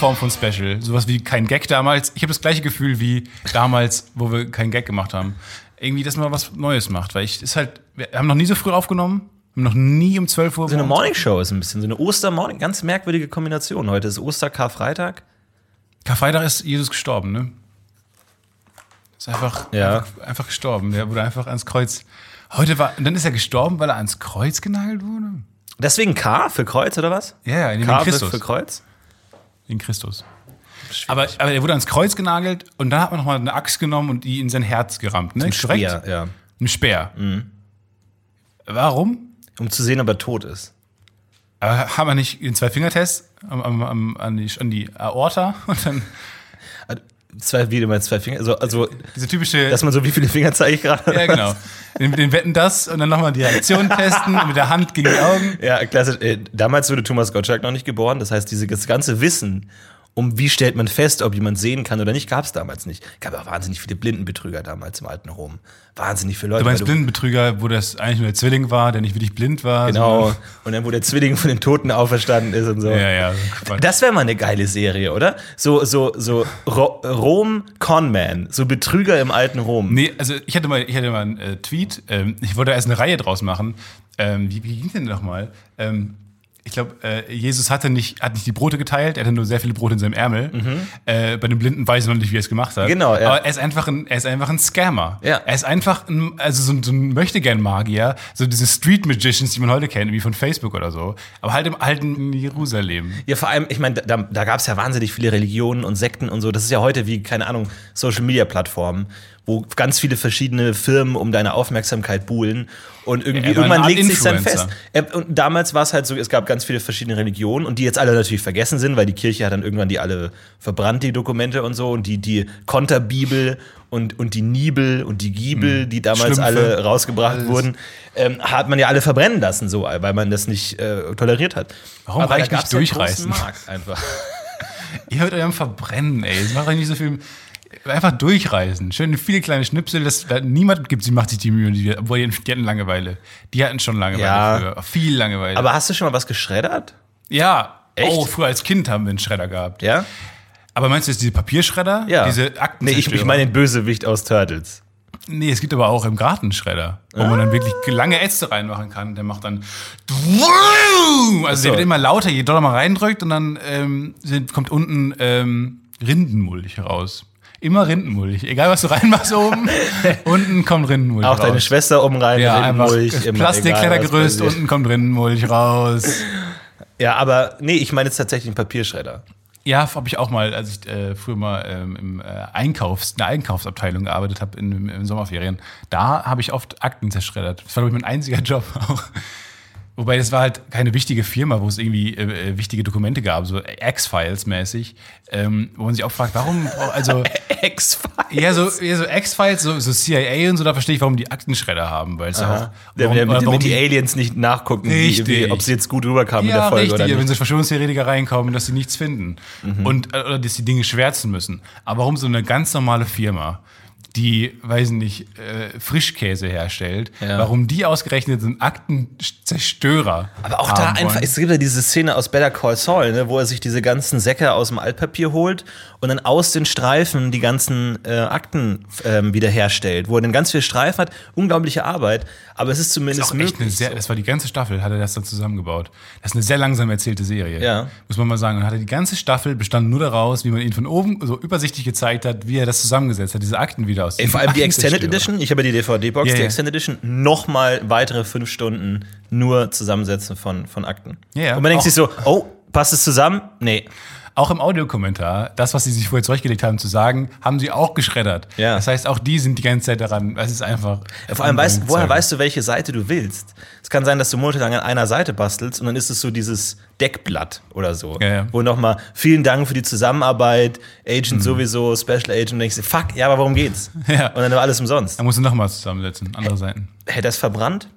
Form von Special. Sowas wie kein Gag damals. Ich habe das gleiche Gefühl wie damals, wo wir keinen Gag gemacht haben. Irgendwie, dass man was Neues macht. Weil ich ist halt, wir haben noch nie so früh aufgenommen. Haben noch nie um 12 Uhr. So eine Morningshow ist ein bisschen so eine Ostermorning, ganz merkwürdige Kombination. Heute ist Oster-Karfreitag. Karfreitag ist Jesus gestorben, ne? Ist einfach, Ja. einfach, einfach gestorben. Der wurde einfach ans Kreuz. Heute war, und dann ist er gestorben, weil er ans Kreuz genagelt wurde? Deswegen K für Kreuz oder was? Ja, ja, in K Christus. für Kreuz? In Christus. Aber, aber er wurde ans Kreuz genagelt und dann hat man nochmal eine Axt genommen und die in sein Herz gerammt, ne? Ein Speer, ja. Ein Speer. Warum? Um zu sehen, ob er tot ist. Aber haben wir nicht den Zwei-Finger-Test am, am, am, an, die, an die Aorta und dann Zwei, wie mal zwei Finger. Also, also, diese typische. dass man so, wie viele Finger zeige ich gerade? ja, genau. Den, den Wetten das und dann nochmal die Reaktion testen mit der Hand gegen die Augen. Ja, klasse. Äh, Damals wurde Thomas Gottschalk noch nicht geboren. Das heißt, dieses ganze Wissen, um wie stellt man fest, ob jemand sehen kann oder nicht, gab es damals nicht. Es gab auch wahnsinnig viele Blindenbetrüger damals im alten Rom. Wahnsinnig viele Leute. Du meinst weil Blindenbetrüger, wo das eigentlich nur der Zwilling war, der nicht wirklich blind war? Genau. Und dann, wo der Zwilling von den Toten auferstanden ist und so. Ja, ja. so. Das wäre mal eine geile Serie, oder? So, so, so Ro Rom Conman, so Betrüger im alten Rom. Nee, also ich hatte mal, ich hatte mal einen äh, Tweet, ähm, ich wollte erst eine Reihe draus machen. Ähm, wie, wie ging denn nochmal? Ähm, ich glaube, äh, Jesus hatte nicht, hat nicht die Brote geteilt, er hatte nur sehr viele Brote in seinem Ärmel. Äh, bei den Blinden weiß ich noch nicht, wie er es gemacht hat. Mhm. Genau, ja. Aber er ist einfach ein, er ist einfach ein Scammer. Ja. Er ist einfach ein, also so ein, so ein Möchtegern-Magier, so diese Street Magicians, die man heute kennt, wie von Facebook oder so. Aber halt im alten Jerusalem. Ja, vor allem, ich meine, da, da gab es ja wahnsinnig viele Religionen und Sekten und so. Das ist ja heute wie, keine Ahnung, Social Media Plattformen, wo ganz viele verschiedene Firmen um deine Aufmerksamkeit buhlen. Und irgendwie, eine irgendwann legt sich dann fest. Er- Und damals war es halt so, es gab ganz viele verschiedene Religionen und die jetzt alle natürlich vergessen sind, weil die Kirche hat dann irgendwann die alle verbrannt, die Dokumente und so. Und die, die Konterbibel und, und die Nibel und die Giebel, die damals Schlümpfe. alle rausgebracht wurden, ähm, hat man ja alle verbrennen lassen, so, weil man das nicht äh, toleriert hat. Warum Aber reicht nicht ja durchreißen? Markt einfach. Ihr hört eurem Verbrennen, ey. Es macht euch nicht so viel. Einfach durchreißen. Schön viele kleine Schnipsel. Das, da, niemand gibt sie macht sich die Mühe. Die, obwohl die, die hatten Langeweile. Die hatten schon Langeweile Ja. früher. Viel Langeweile. Aber hast du schon mal was geschreddert? ja. Echt? Oh, früher als Kind haben wir einen Schredder gehabt. Ja? Aber meinst du jetzt diese Papierschredder? Ja. Diese Akten. Nee, ich, ich meine den Bösewicht aus Turtles. Nee, es gibt aber auch im Garten Schredder, wo man dann wirklich lange Äste reinmachen kann. Der macht dann. Also der wird immer lauter, je doller man reindrückt und dann ähm, sind, kommt unten ähm, Rindenmulch raus. Immer Rindenmulch. Egal was du reinmachst oben, unten kommt Rindenmulch Auch raus. deine Schwester oben rein, ja, Rindenmulch, immer Plastikklettergerüst, unten kommt Rindenmulch raus. Ja, aber nee, ich meine jetzt tatsächlich einen Papierschredder. Ja, habe ich auch mal, als ich äh, früher mal ähm, im äh, Einkaufs-, in der Einkaufsabteilung gearbeitet habe in, in Sommerferien. Da habe ich oft Akten zerschreddert. Das war, glaube ich, mein einziger Job auch. Wobei das war halt keine wichtige Firma, wo es irgendwie äh, äh, wichtige Dokumente gab, so X-Files mäßig, ähm, wo man sich auch fragt, warum, also Ex-Files. ja so, ja, so X-Files, so, so CIA und so, da verstehe ich, warum die Aktenschredder haben, weil es auch, warum, der, oder mit, warum mit die Aliens nicht nachgucken, wie, ob sie jetzt gut rüberkamen in ja, der Folge richtig, oder wenn nicht. so Verschwörungstheoretiker reinkommen, dass sie nichts finden Mhm. und äh, oder dass die Dinge schwärzen müssen. Aber warum so eine ganz normale Firma, die, weiß nicht, äh, Frischkäse herstellt, Ja. warum die ausgerechnet einen Aktenzerstörer Aber auch da haben einfach, wollen? es gibt ja diese Szene aus Better Call Saul, ne, wo er sich diese ganzen Säcke aus dem Altpapier holt und dann aus den Streifen die ganzen äh, Akten ähm, wiederherstellt, wo er dann ganz viel Streifen hat, unglaubliche Arbeit, aber es ist Das zumindest ist auch echt möglich. sehr, das war die ganze Staffel, hat er das dann zusammengebaut. Das ist eine sehr langsam erzählte Serie. Ja. Muss man mal sagen. Und hatte die ganze Staffel bestand nur daraus, wie man ihn von oben so übersichtlich gezeigt hat, wie er das zusammengesetzt hat, diese Akten wieder aus Ey, vor allem die Extended. Edition, ich habe ja die DVD-Box, Ja, die. Extended Edition, nochmal weitere fünf Stunden nur Zusammensetzen von, von Akten. Ja, ja. Und man denkt sich so, oh, passt es zusammen? Nee. Auch im Audiokommentar, das, was sie sich vorher zurechtgelegt haben zu sagen, haben sie auch geschreddert. Ja. Das heißt, auch die sind die ganze Zeit daran. Es ist einfach. Ja, vor allem, weißt, woher weißt du, welche Seite du willst? Es kann sein, dass du monatelang an einer Seite bastelst und dann ist es so dieses Deckblatt oder so. Ja, ja. Wo nochmal, vielen Dank für die Zusammenarbeit, Agent Mhm. sowieso, Special Agent, und denkst du, fuck, ja, aber warum geht's? Ja. Und dann war alles umsonst. Da musst du nochmal zusammensetzen, andere Seiten. Hätte das verbrannt?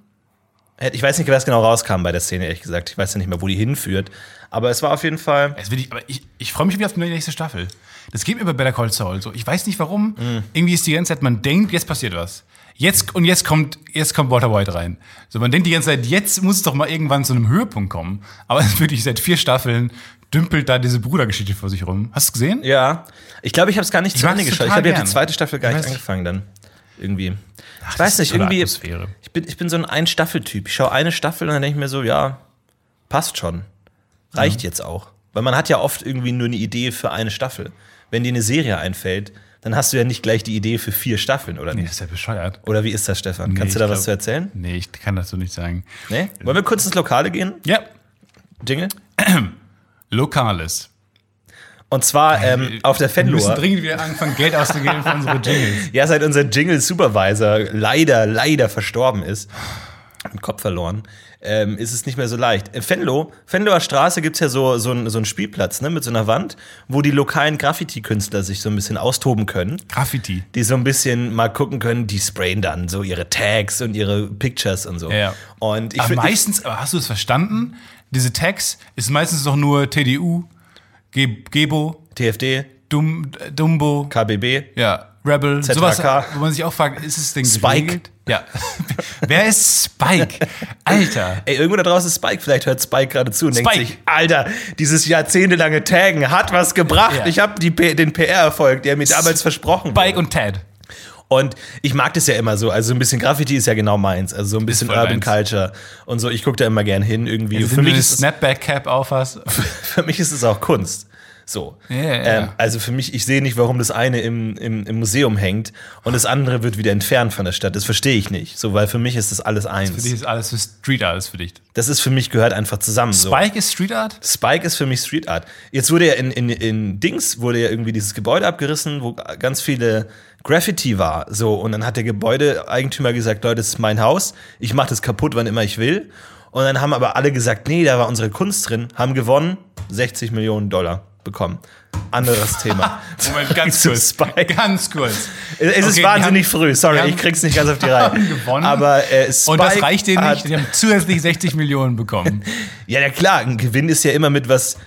Ich weiß nicht, was genau rauskam bei der Szene, ehrlich gesagt. Ich weiß ja nicht mehr, wo die hinführt. Aber es war auf jeden Fall. Ich, aber ich, ich freue mich wieder auf die nächste Staffel. Das geht mir bei Better Call Saul so. Ich weiß nicht warum. Mhm. Irgendwie ist die ganze Zeit, man denkt, jetzt passiert was. Jetzt, und jetzt kommt, jetzt kommt Walter White rein. So, man denkt die ganze Zeit, jetzt muss es doch mal irgendwann zu einem Höhepunkt kommen. Aber es ist wirklich seit vier Staffeln dümpelt da diese Brudergeschichte vor sich rum. Hast du es gesehen? Ja. Ich glaube, ich habe es gar nicht Ich zu Ende es geschaut. Ich habe ja die zweite Staffel gar Ich nicht angefangen dann. Irgendwie. Ich das weiß nicht, irgendwie. Atmosphäre. Ich bin, ich bin so ein Ein-Staffel-Typ. Ich schaue eine Staffel und dann denke ich mir so, ja, passt schon. Reicht jetzt auch. Weil man hat ja oft irgendwie nur eine Idee für eine Staffel. Wenn dir eine Serie einfällt, dann hast du ja nicht gleich die Idee für vier Staffeln, oder Nee, nicht? das ist ja bescheuert. Oder wie ist das, Stefan? Nee, Kannst du da ich was glaub- zu erzählen? Nee, ich kann das so nicht sagen. Nee? Wollen wir kurz ins Lokale gehen? Ja, Jingle? Lokales. Und zwar ähm, auf der Wir müssen Fenloer. dringend wieder anfangen, Geld auszugeben für unsere Jingles. Ja, seit unser Jingle-Supervisor leider, leider verstorben ist, den Kopf verloren, ähm, ist es nicht mehr so leicht. In Venlo, Venloer Straße gibt's ja so, so, einen- so einen Spielplatz ne, mit so einer Wand, wo die lokalen Graffiti-Künstler sich so ein bisschen austoben können. Graffiti. Die so ein bisschen mal gucken können, die sprayen dann so ihre Tags und ihre Pictures und so. Ja. Und ich aber find- meistens, aber hast du es verstanden? Diese Tags ist meistens doch nur TDU, Ge Gebo, TFD, Dum Dumbo, KBB, ja, Rebel, ZHK. sowas, wo man sich auch fragt, ist es denn Spike. geregelt? Ja. Wer ist Spike? Alter. Ey, irgendwo da draußen ist Spike. Vielleicht hört Spike gerade zu und denkt Spike. sich, Alter, dieses jahrzehntelange Taggen hat was gebracht. Ja. Ich habe den PR-Erfolg, der mir damals versprochen Spike wurde. und Ted. Und ich mag das ja immer so. Also so ein bisschen Graffiti ist ja genau meins. Also so ein bisschen Urban meins. Culture und so. Ich gucke da immer gern hin irgendwie. Wenn für, du mich ist es, Snapback-Cap aufhast. für mich ist es auch Kunst. So. Ja, ja. Ähm, also für mich, ich sehe nicht, warum das eine im, im, im Museum hängt und das andere wird wieder entfernt von der Stadt. Das verstehe ich nicht. So, weil für mich ist das alles eins. Für dich ist alles für Street Art ist für dich. das ist für mich gehört einfach zusammen. So. Spike ist Street Art? Spike ist für mich Street Art. Jetzt wurde ja in, in, in Dings wurde ja irgendwie dieses Gebäude abgerissen, wo ganz viele Graffiti war. So, und dann hat der Gebäudeeigentümer gesagt, Leute, das ist mein Haus, ich mache das kaputt, wann immer ich will. Und dann haben aber alle gesagt, nee, da war unsere Kunst drin, haben gewonnen, 60 Millionen Dollar. Bekommen. Anderes Thema. Moment, ganz kurz. Spike. Ganz kurz. Es ist Okay, die wahnsinnig haben- früh, sorry, haben- ich krieg's nicht ganz auf die Reihe. haben gewonnen. Aber äh, Spike Und das reicht denen nicht. Die haben zusätzlich 60 Millionen bekommen. Ja, ja klar, ein Gewinn ist ja immer mit was.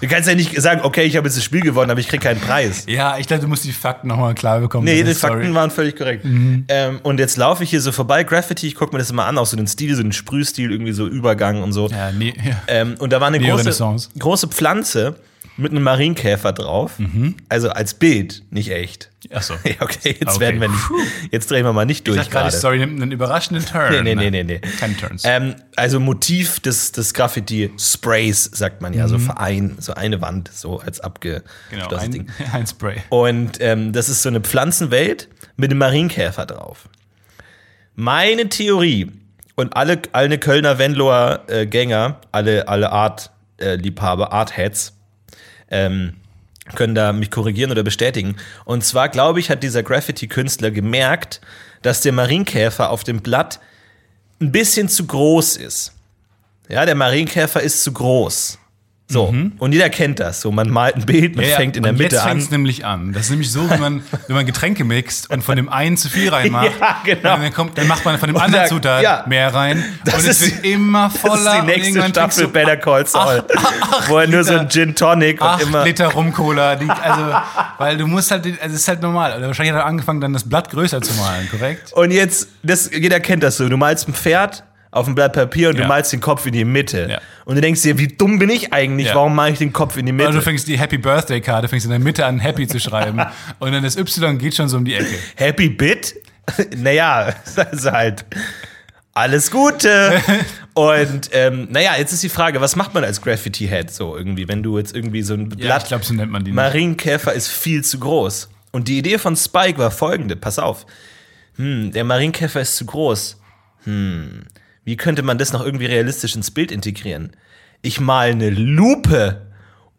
Du kannst ja nicht sagen, okay, ich habe jetzt das Spiel gewonnen, aber ich krieg keinen Preis. Ja, ich glaube, du musst die Fakten nochmal klar bekommen. Nee, die Sorry. Mhm. Fakten waren völlig korrekt. Ähm, und jetzt laufe ich hier so vorbei, Graffiti, ich gucke mir das immer an, auch so den Stil, so den Sprühstil, irgendwie so Übergang und so. Ja, nee, ja. Ähm, und da war eine große, große Pflanze mit einem Marienkäfer drauf. Mhm. Also als Bild, nicht echt. Ach so. Ja, okay, jetzt Okay. werden wir nicht. Jetzt drehen wir mal nicht Ich durch dachte gerade, die. Story nimmt einen überraschenden Turn. Nee, nee, nee, nee, nee. Keine Turns. Ähm, also Motiv des, des Graffiti-Sprays, sagt man ja, so Verein, so eine Wand, so als abgeschlossenes Mhm. genau, ein, Ding. ein Spray. Und ähm, das ist so eine Pflanzenwelt mit einem Marienkäfer drauf. Meine Theorie und alle, alle Kölner Wendloer äh, Gänger, alle, alle Art-Liebhaber, Art-Heads, ähm, können da mich korrigieren oder bestätigen. Und zwar, glaube ich, hat dieser Graffiti-Künstler gemerkt, dass der Marienkäfer auf dem Blatt ein bisschen zu groß ist. Ja, der Marienkäfer ist zu groß. So, und jeder kennt das. So, man malt ein Bild, man Mhm. Ja, fängt in der Mitte jetzt an. fängt's nämlich an. Das ist nämlich so, wenn man, wenn man Getränke mixt und von dem einen zu viel reinmacht. Ja, genau. Dann, kommt, dann macht man von dem Und anderen Zutat ja. mehr rein. Das und es ist- wird immer voller. Das ist die nächste Staffel du Better Call Saul, wo er nur so ein Gin Tonic und immer. Liter Rum-Cola. Also, weil du musst halt, also es ist halt normal. Oder wahrscheinlich hat er angefangen, dann das Blatt größer zu malen, korrekt? Und jetzt, das, jeder kennt das so. Du malst ein Pferd auf ein Blatt Papier und Ja. du malst den Kopf in die Mitte. Ja. Und du denkst dir, wie dumm bin ich eigentlich? Ja. Warum mache ich den Kopf in die Mitte? Oder du fängst die Happy Birthday Karte, fängst in der Mitte an, Happy zu schreiben. und dann das Y geht schon so um die Ecke. Happy Bit? naja, das ist halt alles Gute. Und ähm, naja, jetzt ist die Frage, was macht man als Graffiti-Head so irgendwie, wenn du jetzt irgendwie so ein Ja, Blatt ich glaube, so nennt man die. nicht. Marienkäfer ist viel zu groß. Und die Idee von Spike war folgende: Pass auf. Hm, der Marienkäfer ist zu groß. Hm, wie könnte man das noch irgendwie realistisch ins Bild integrieren? Ich mal eine Lupe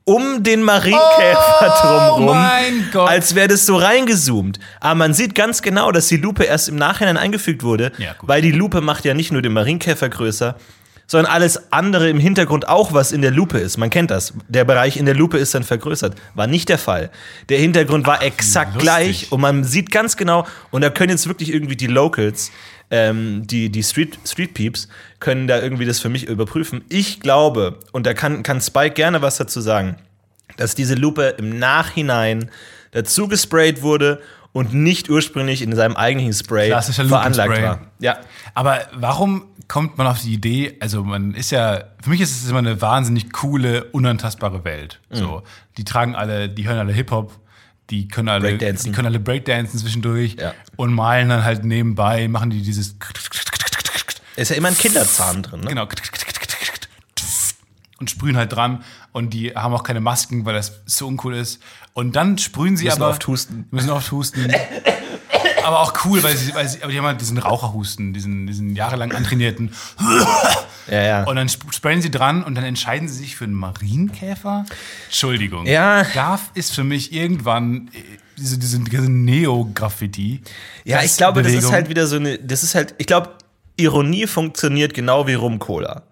um den Marienkäfer drumrum, Oh mein Gott. als wäre das so reingezoomt. Aber man sieht ganz genau, dass die Lupe erst im Nachhinein eingefügt wurde, Ja, weil die Lupe macht ja nicht nur den Marienkäfer größer, sondern alles andere im Hintergrund auch, was in der Lupe ist. Man kennt das. Der Bereich in der Lupe ist dann vergrößert. War nicht der Fall. Der Hintergrund war exakt lustig. gleich und man sieht ganz genau, und da können jetzt wirklich irgendwie die Locals, ähm, die, die Street, Street Peeps, können da irgendwie das für mich überprüfen. Ich glaube, und da kann, kann Spike gerne was dazu sagen, dass diese Lupe im Nachhinein dazu gesprayt wurde und nicht ursprünglich in seinem eigentlichen Spray veranlagt war. Ja. Aber warum kommt man auf die Idee, also man ist ja, für mich ist es immer eine wahnsinnig coole, unantastbare Welt. Mhm. So, die tragen alle, die hören alle Hip-Hop, die können alle, Breakdancen. die können alle Breakdancen zwischendurch Ja. und malen dann halt nebenbei, machen die dieses Ist ja immer ein Kinderzahn drin, ne? genau und sprühen halt dran und die haben auch keine Masken, weil das so uncool ist. Und dann sprühen sie Müssen aber oft husten. müssen oft husten. aber auch cool, weil sie, weil sie aber die haben halt diesen Raucherhusten, diesen, diesen jahrelang antrainierten. Ja, ja. Und dann sp- sprayen sie dran und dann entscheiden sie sich für einen Marienkäfer. Entschuldigung. Ja. Darf ist für mich irgendwann äh, diese, diese, diese Neo-Graffiti. Ja, ich glaube, das ist Bewegung. halt wieder so eine, das ist halt, ich glaube, Ironie funktioniert genau wie Rum-Cola.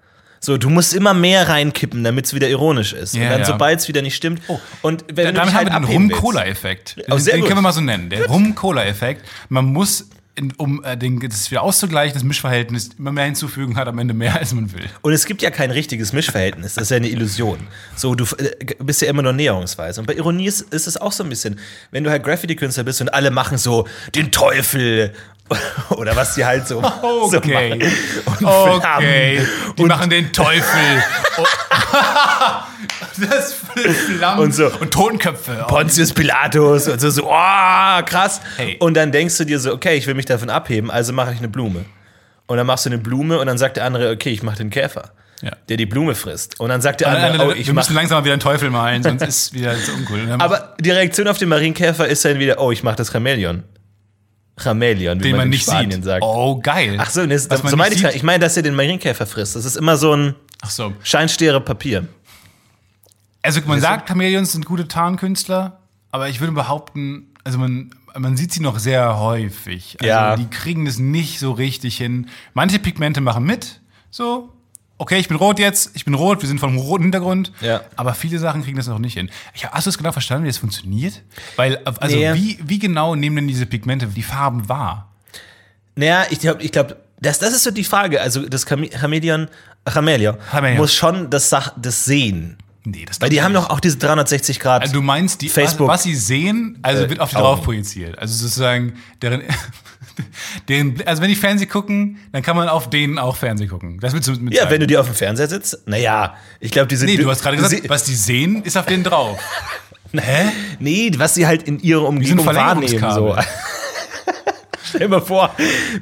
So, du musst immer mehr reinkippen, damit es wieder ironisch ist. Ja, und dann, ja. sobald es wieder nicht stimmt. und wenn Da, du damit dich haben halt wir den Rum-Cola-Effekt. Oh, Den, den können wir mal so nennen. Der Rum-Cola-Effekt. Man muss, in, um äh, den, das wieder auszugleichen, das Mischverhältnis immer mehr hinzufügen, hat am Ende mehr, als man will. Und es gibt ja kein richtiges Mischverhältnis, das ist ja eine Illusion. So, du äh, bist ja immer nur näherungsweise. Und bei Ironie ist, ist es auch so ein bisschen, wenn du halt Graffiti-Künstler bist und alle machen so den Teufel oder was die halt so, so Okay. machen. Und Okay. Flammen. Die Und- machen den Teufel. Oh. das Flammen Und so. und Totenköpfe. Pontius Pilatus und so, so, oh, krass. Hey. Und dann denkst du dir so, okay, ich will mich davon abheben, also mache ich eine Blume. Und dann machst du eine Blume und dann sagt der andere, okay, ich mache den Käfer, Ja. der die Blume frisst. Und dann sagt der andere, oh, ich wir müssen langsam mal wieder einen Teufel malen, sonst ist wieder so uncool. Aber die Reaktion auf den Marienkäfer ist dann wieder, oh, ich mache das Chamäleon. Chamäleon, wie den man, man in nicht Spanien sieht. sagt. Oh, geil. Ach so, das, so meine ich sieht. nicht. Ich meine, dass er den Marienkäfer frisst. Das ist immer so ein Ach so. scheinstiere Papier. Also man sagt, Chamäleons sind gute Tarnkünstler, aber ich würde behaupten, also man, man sieht sie noch sehr häufig. Also Ja. die kriegen das nicht so richtig hin. Manche Pigmente machen mit, so. Okay, ich bin rot jetzt, ich bin rot, wir sind vom roten Hintergrund. Ja. Aber viele Sachen kriegen das noch nicht hin. Ich, hast du es genau verstanden, wie das funktioniert? Weil, also Nee. wie, wie genau nehmen denn diese Pigmente die Farben wahr? Naja, ich glaube, ich glaub, das, das ist so die Frage. Also das Chameleon, Chameleon Chameleon. muss schon das, Sach das sehen. Nee, das Weil die haben doch auch diese 360 Grad. Also du meinst, die, Facebook. Was, was sie sehen, also Äh, wird auf die drauf projiziert. Also sozusagen, deren, deren, also wenn die Fernsehen gucken, dann kann man auf denen auch Fernsehen gucken. Das willst du mit ja, sagen. wenn du dir auf dem Fernseher sitzt, naja, ich glaube, die sind. Nee, du hast gerade gesagt, was die sehen, ist auf denen drauf. Hä? Nee, was sie halt in ihrer Umgebung wahrnehmen. So. Stell dir mal vor,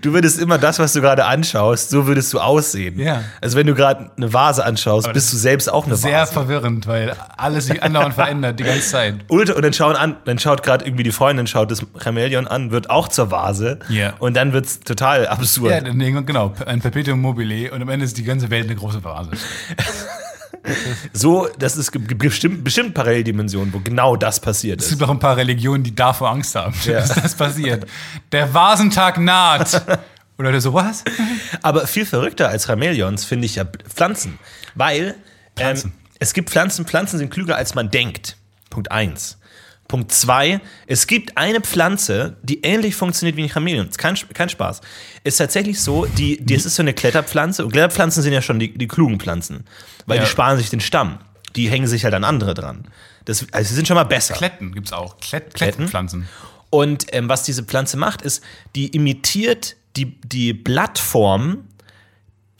du würdest immer das, was du gerade anschaust, so würdest du aussehen. Ja. Also wenn du gerade eine Vase anschaust, bist du selbst auch eine Sehr Vase. verwirrend, weil alles sich andauernd verändert, die ganze Zeit. Ultra, und dann schauen an, dann schaut gerade irgendwie die Freundin, schaut das Chameleon an, wird auch zur Vase. Ja. Und dann wird's total absurd. Ja, genau, ein Perpetuum mobile und am Ende ist die ganze Welt eine große Vase. So, das ist bestimmt, bestimmt Paralleldimensionen, wo genau das passiert Es ist. gibt auch ein paar Religionen, die davor Angst haben, Ja. dass das passiert. Der Vasentag naht. Leute so, was? Aber viel verrückter als Chameleons finde ich ja Pflanzen. Weil Pflanzen. Ähm, es gibt Pflanzen, Pflanzen sind klüger als man denkt. Punkt eins. Punkt zwei, es gibt eine Pflanze, die ähnlich funktioniert wie ein Chamäleon. Kein, kein Spaß. Ist tatsächlich so, die, die, es ist so eine Kletterpflanze. Und Kletterpflanzen sind ja schon die, die klugen Pflanzen. Weil Ja. die sparen sich den Stamm. Die hängen sich halt an andere dran. Das, also sie sind schon mal besser. Kletten gibt's auch. Klett, Kletten? Klettenpflanzen. Und ähm, was diese Pflanze macht, ist, die imitiert die, die Blattform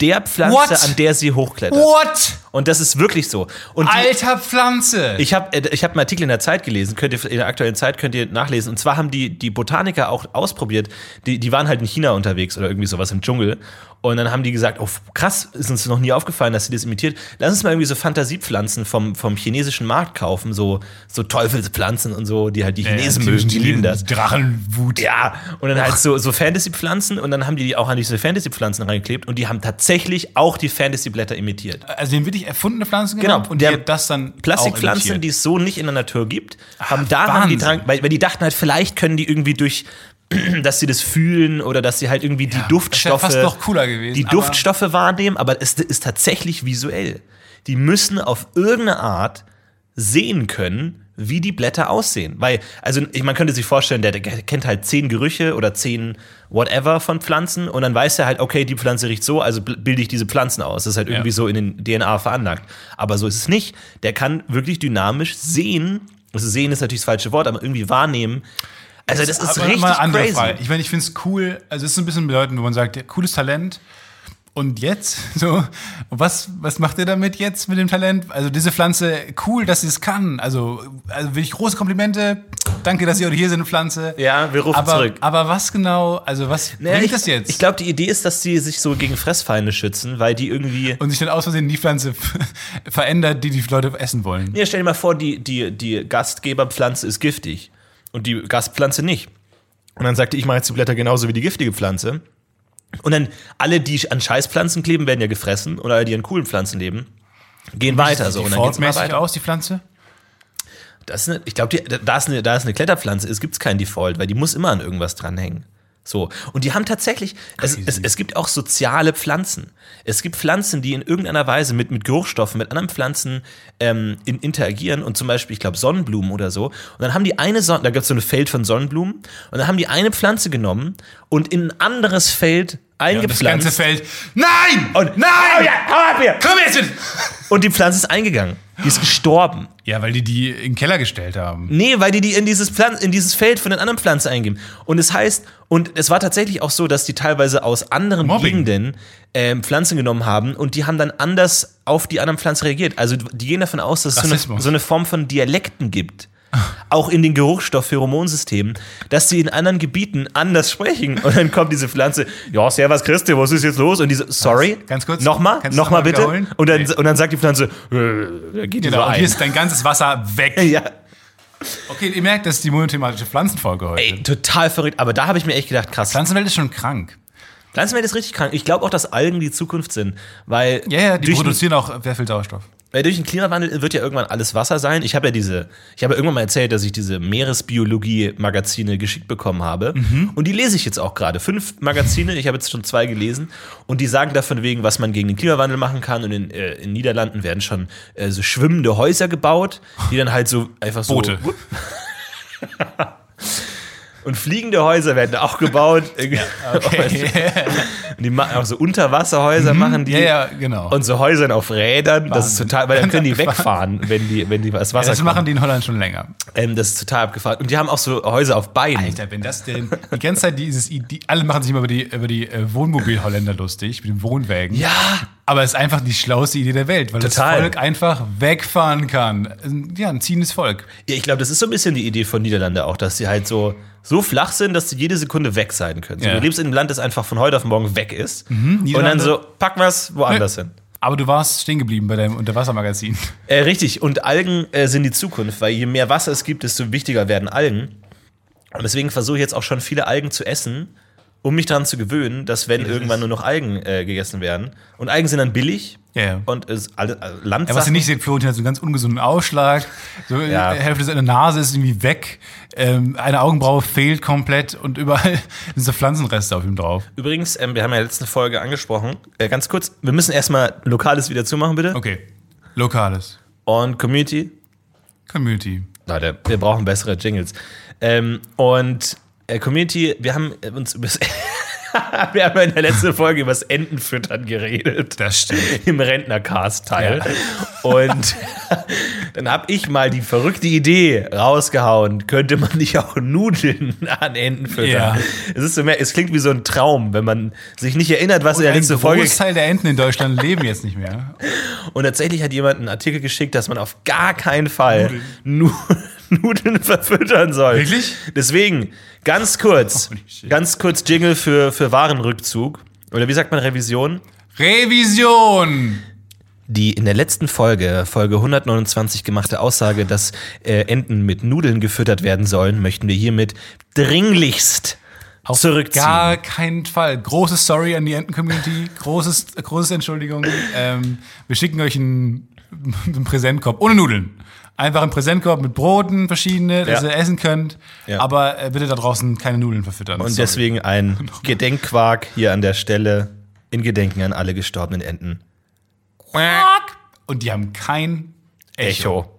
der Pflanze, What? an der sie hochklettert. What? Und das ist wirklich so. Und die, Alter Pflanze! ich habe äh, ich hab einen Artikel in der Zeit gelesen, könnt ihr in der aktuellen Zeit könnt ihr nachlesen. Und zwar haben die, die Botaniker auch ausprobiert, die, die waren halt in China unterwegs oder irgendwie sowas im Dschungel. Und dann haben die gesagt, oh krass, ist uns noch nie aufgefallen, dass sie das imitiert. Lass uns mal irgendwie so Fantasiepflanzen vom, vom chinesischen Markt kaufen, so, so Teufelspflanzen und so, die halt die Chinesen mögen, die lieben das. Drachenwut. Ja, und dann halt so, so Fantasy-Pflanzen und dann haben die die auch an diese Fantasy-Pflanzen reingeklebt und die haben tatsächlich auch die Fantasy-Blätter imitiert. Also die haben wirklich erfundene Pflanzen Genau, genommen und der die das dann Plastikpflanzen, die es so nicht in der Natur gibt, haben da haben die Wahnsinn. dran, weil, weil die dachten halt, vielleicht können die irgendwie durch, dass sie das fühlen oder dass sie halt irgendwie die Duftstoffe, das wär fast noch cooler gewesen, die Duftstoffe wahrnehmen, aber es ist tatsächlich visuell. Die müssen auf irgendeine Art sehen können, wie die Blätter aussehen. Weil, also ich, man könnte sich vorstellen, der, der kennt halt zehn Gerüche oder zehn whatever von Pflanzen und dann weiß er halt, okay, die Pflanze riecht so, also bilde ich diese Pflanzen aus. Das ist halt irgendwie Ja. so in den DNA veranlagt. Aber so ist es nicht. Der kann wirklich dynamisch sehen, also sehen ist natürlich das falsche Wort, aber irgendwie wahrnehmen. Also das ist Aber richtig crazy. Frage. Ich meine, ich finde es cool, also es ist ein bisschen bedeutend, wo man sagt, cooles Talent. Und jetzt? So, was, was macht ihr damit jetzt mit dem Talent? Also diese Pflanze, cool, dass sie es kann. Also, also wirklich große Komplimente. Danke, dass heute hier sind, Pflanze. Ja, wir rufen aber, zurück. Aber was genau, also was Naja, bringt ich, das jetzt? Ich glaube, die Idee ist, dass sie sich so gegen Fressfeinde schützen, weil die irgendwie. und sich dann aus Versehen die Pflanze verändert, die die Leute essen wollen. Ja, stell dir mal vor, die, die, die Gastgeberpflanze ist giftig und die Gastpflanze nicht. Und dann sagte ich, ich mache jetzt die Blätter genauso wie die giftige Pflanze. Und dann alle, die an Scheißpflanzen kleben, werden ja gefressen und alle, die an coolen Pflanzen leben, gehen weiter. So, und dann geht's immer weiter. aus, die Pflanze? Das ist eine, ich glaube, da ist eine, da ist eine Kletterpflanze, es gibt kein Default, weil die muss immer an irgendwas dranhängen. So. Und die haben tatsächlich, es, es, es gibt auch soziale Pflanzen. Es gibt Pflanzen, die in irgendeiner Weise mit, mit Geruchsstoffen, mit anderen Pflanzen ähm, in, interagieren und zum Beispiel, ich glaube, Sonnenblumen oder so. Und dann haben die eine Sonne, da gibt es so ein Feld von Sonnenblumen und dann haben die eine Pflanze genommen und in ein anderes Feld Und das eingepflanzt. ganze Feld. Nein! und Nein! Oh ja, hau ab hier! Komm jetzt mit! Und die Pflanze ist eingegangen. Die ist gestorben. Ja, weil die die in den Keller gestellt haben. Nee, weil die die in dieses, Pflan in dieses Feld von den anderen Pflanzen eingeben. Und es heißt, und es war tatsächlich auch so, dass die teilweise aus anderen Mobbing. Gegenden ähm, Pflanzen genommen haben und die haben dann anders auf die anderen Pflanzen reagiert. Also die gehen davon aus, dass es so eine, Rassismus. so eine Form von Dialekten gibt. Auch in den Geruchsstoff-Pheromonsystemen, dass sie in anderen Gebieten anders sprechen. Und dann kommt diese Pflanze, ja, servus Christi, was ist jetzt los? Und diese, sorry, Ganz kurz, nochmal, nochmal noch mal bitte. Und dann, Nee. und dann sagt die Pflanze, äh, geht Genau, und ein. hier ist dein ganzes Wasser weg. ja. Okay, ihr merkt, das ist die monothematische Pflanzenfolge heute. Ey, total verrückt. Aber da habe ich mir echt gedacht, krass. Pflanzenwelt ist schon krank. Pflanzenwelt ist richtig krank. Ich glaube auch, dass Algen die Zukunft sind, weil Ja, ja, die produzieren auch sehr viel Sauerstoff. Weil durch den Klimawandel wird ja irgendwann alles Wasser sein. Ich habe ja diese, ich habe ja irgendwann mal erzählt, dass ich diese Meeresbiologie-Magazine geschickt bekommen habe. Und die lese ich jetzt auch gerade. Fünf Magazine, ich habe jetzt schon zwei gelesen. Und die sagen davon wegen, was man gegen den Klimawandel machen kann. Und in, äh, in Niederlanden werden schon äh, so schwimmende Häuser gebaut, die dann halt so einfach so. Boote. Und fliegende Häuser werden auch gebaut. Okay. Und die machen auch so Unterwasserhäuser machen die. Ja, ja, genau. Und so Häusern auf Rädern. Das ist total, weil dann können die wegfahren, wenn die, wenn die das Wasser das kommt. machen die in Holland schon länger. Ähm, das ist total abgefahren. Und die haben auch so Häuser auf Beinen. Alter, wenn das denn die ganze Zeit dieses, die, alle machen sich immer über die, über die äh, Wohnmobil-Holländer lustig, mit den Wohnwägen. Ja, Aber es ist einfach die schlauste Idee der Welt, weil Total. das Volk einfach wegfahren kann. Ja, ein ziehendes Volk. Ja, ich glaube, das ist so ein bisschen die Idee von Niederlande auch, dass sie halt so, so flach sind, dass sie jede Sekunde weg sein können. So, Ja. Mhm, Du lebst in einem Land, das einfach von heute auf morgen weg ist. und dann so, packen wir es woanders hin. Aber du warst stehen geblieben bei deinem Unterwassermagazin. Äh, richtig, und Algen äh, sind die Zukunft, weil je mehr Wasser es gibt, desto wichtiger werden Algen. Und deswegen versuche ich jetzt auch schon viele Algen zu essen, um mich daran zu gewöhnen, dass wenn irgendwann nur noch Algen äh, gegessen werden. Und Algen sind dann billig Ja, ja. und es alle, äh, Ja, was ihr nicht seht, Florentin hat so einen ganz ungesunden Ausschlag. So, Ja. Die Hälfte seiner Nase ist irgendwie weg. Ähm, eine Augenbraue fehlt komplett und überall sind so Pflanzenreste auf ihm drauf. Übrigens, ähm, wir haben ja letzte Folge angesprochen, äh, ganz kurz, wir müssen erstmal Lokales wieder zumachen, bitte. Okay. Lokales. Und Community, Community. Leute, wir brauchen bessere Jingles. Ähm, und äh, Community, wir haben äh, uns über wir haben in der letzten Folge über das Entenfüttern geredet. Das stimmt. Im Rentnercast-Teil. Ja. Und dann habe ich mal die verrückte Idee rausgehauen, könnte man nicht auch Nudeln an Enten füttern? Ja. Es, ist so mehr, es klingt wie so ein Traum, wenn man sich nicht erinnert, was in der Ein letzten Folge Großteil der Enten in Deutschland leben jetzt nicht mehr. und tatsächlich hat jemand einen Artikel geschickt, dass man auf gar keinen Fall Nudeln, Nudeln verfüttern soll. Wirklich? Deswegen, ganz kurz, shit. ganz kurz Jingle für, für Warenrückzug. Oder wie sagt man Revision? Revision! Die in der letzten Folge, Folge 129 gemachte Aussage, dass äh, Enten mit Nudeln gefüttert werden sollen, möchten wir hiermit dringlichst zurückziehen. Gar keinen Fall. Große Sorry an die Enten-Community. Großes, großes Entschuldigung. Ähm, wir schicken euch einen, einen Präsentkorb ohne Nudeln. Einfach einen Präsentkorb mit Broten, verschiedene, dass ihr essen könnt. Aber äh, bitte da draußen keine Nudeln verfüttern. Und Sorry. deswegen ein Gedenkquark hier an der Stelle in Gedenken an alle gestorbenen Enten. Und die haben kein Echo. Echo.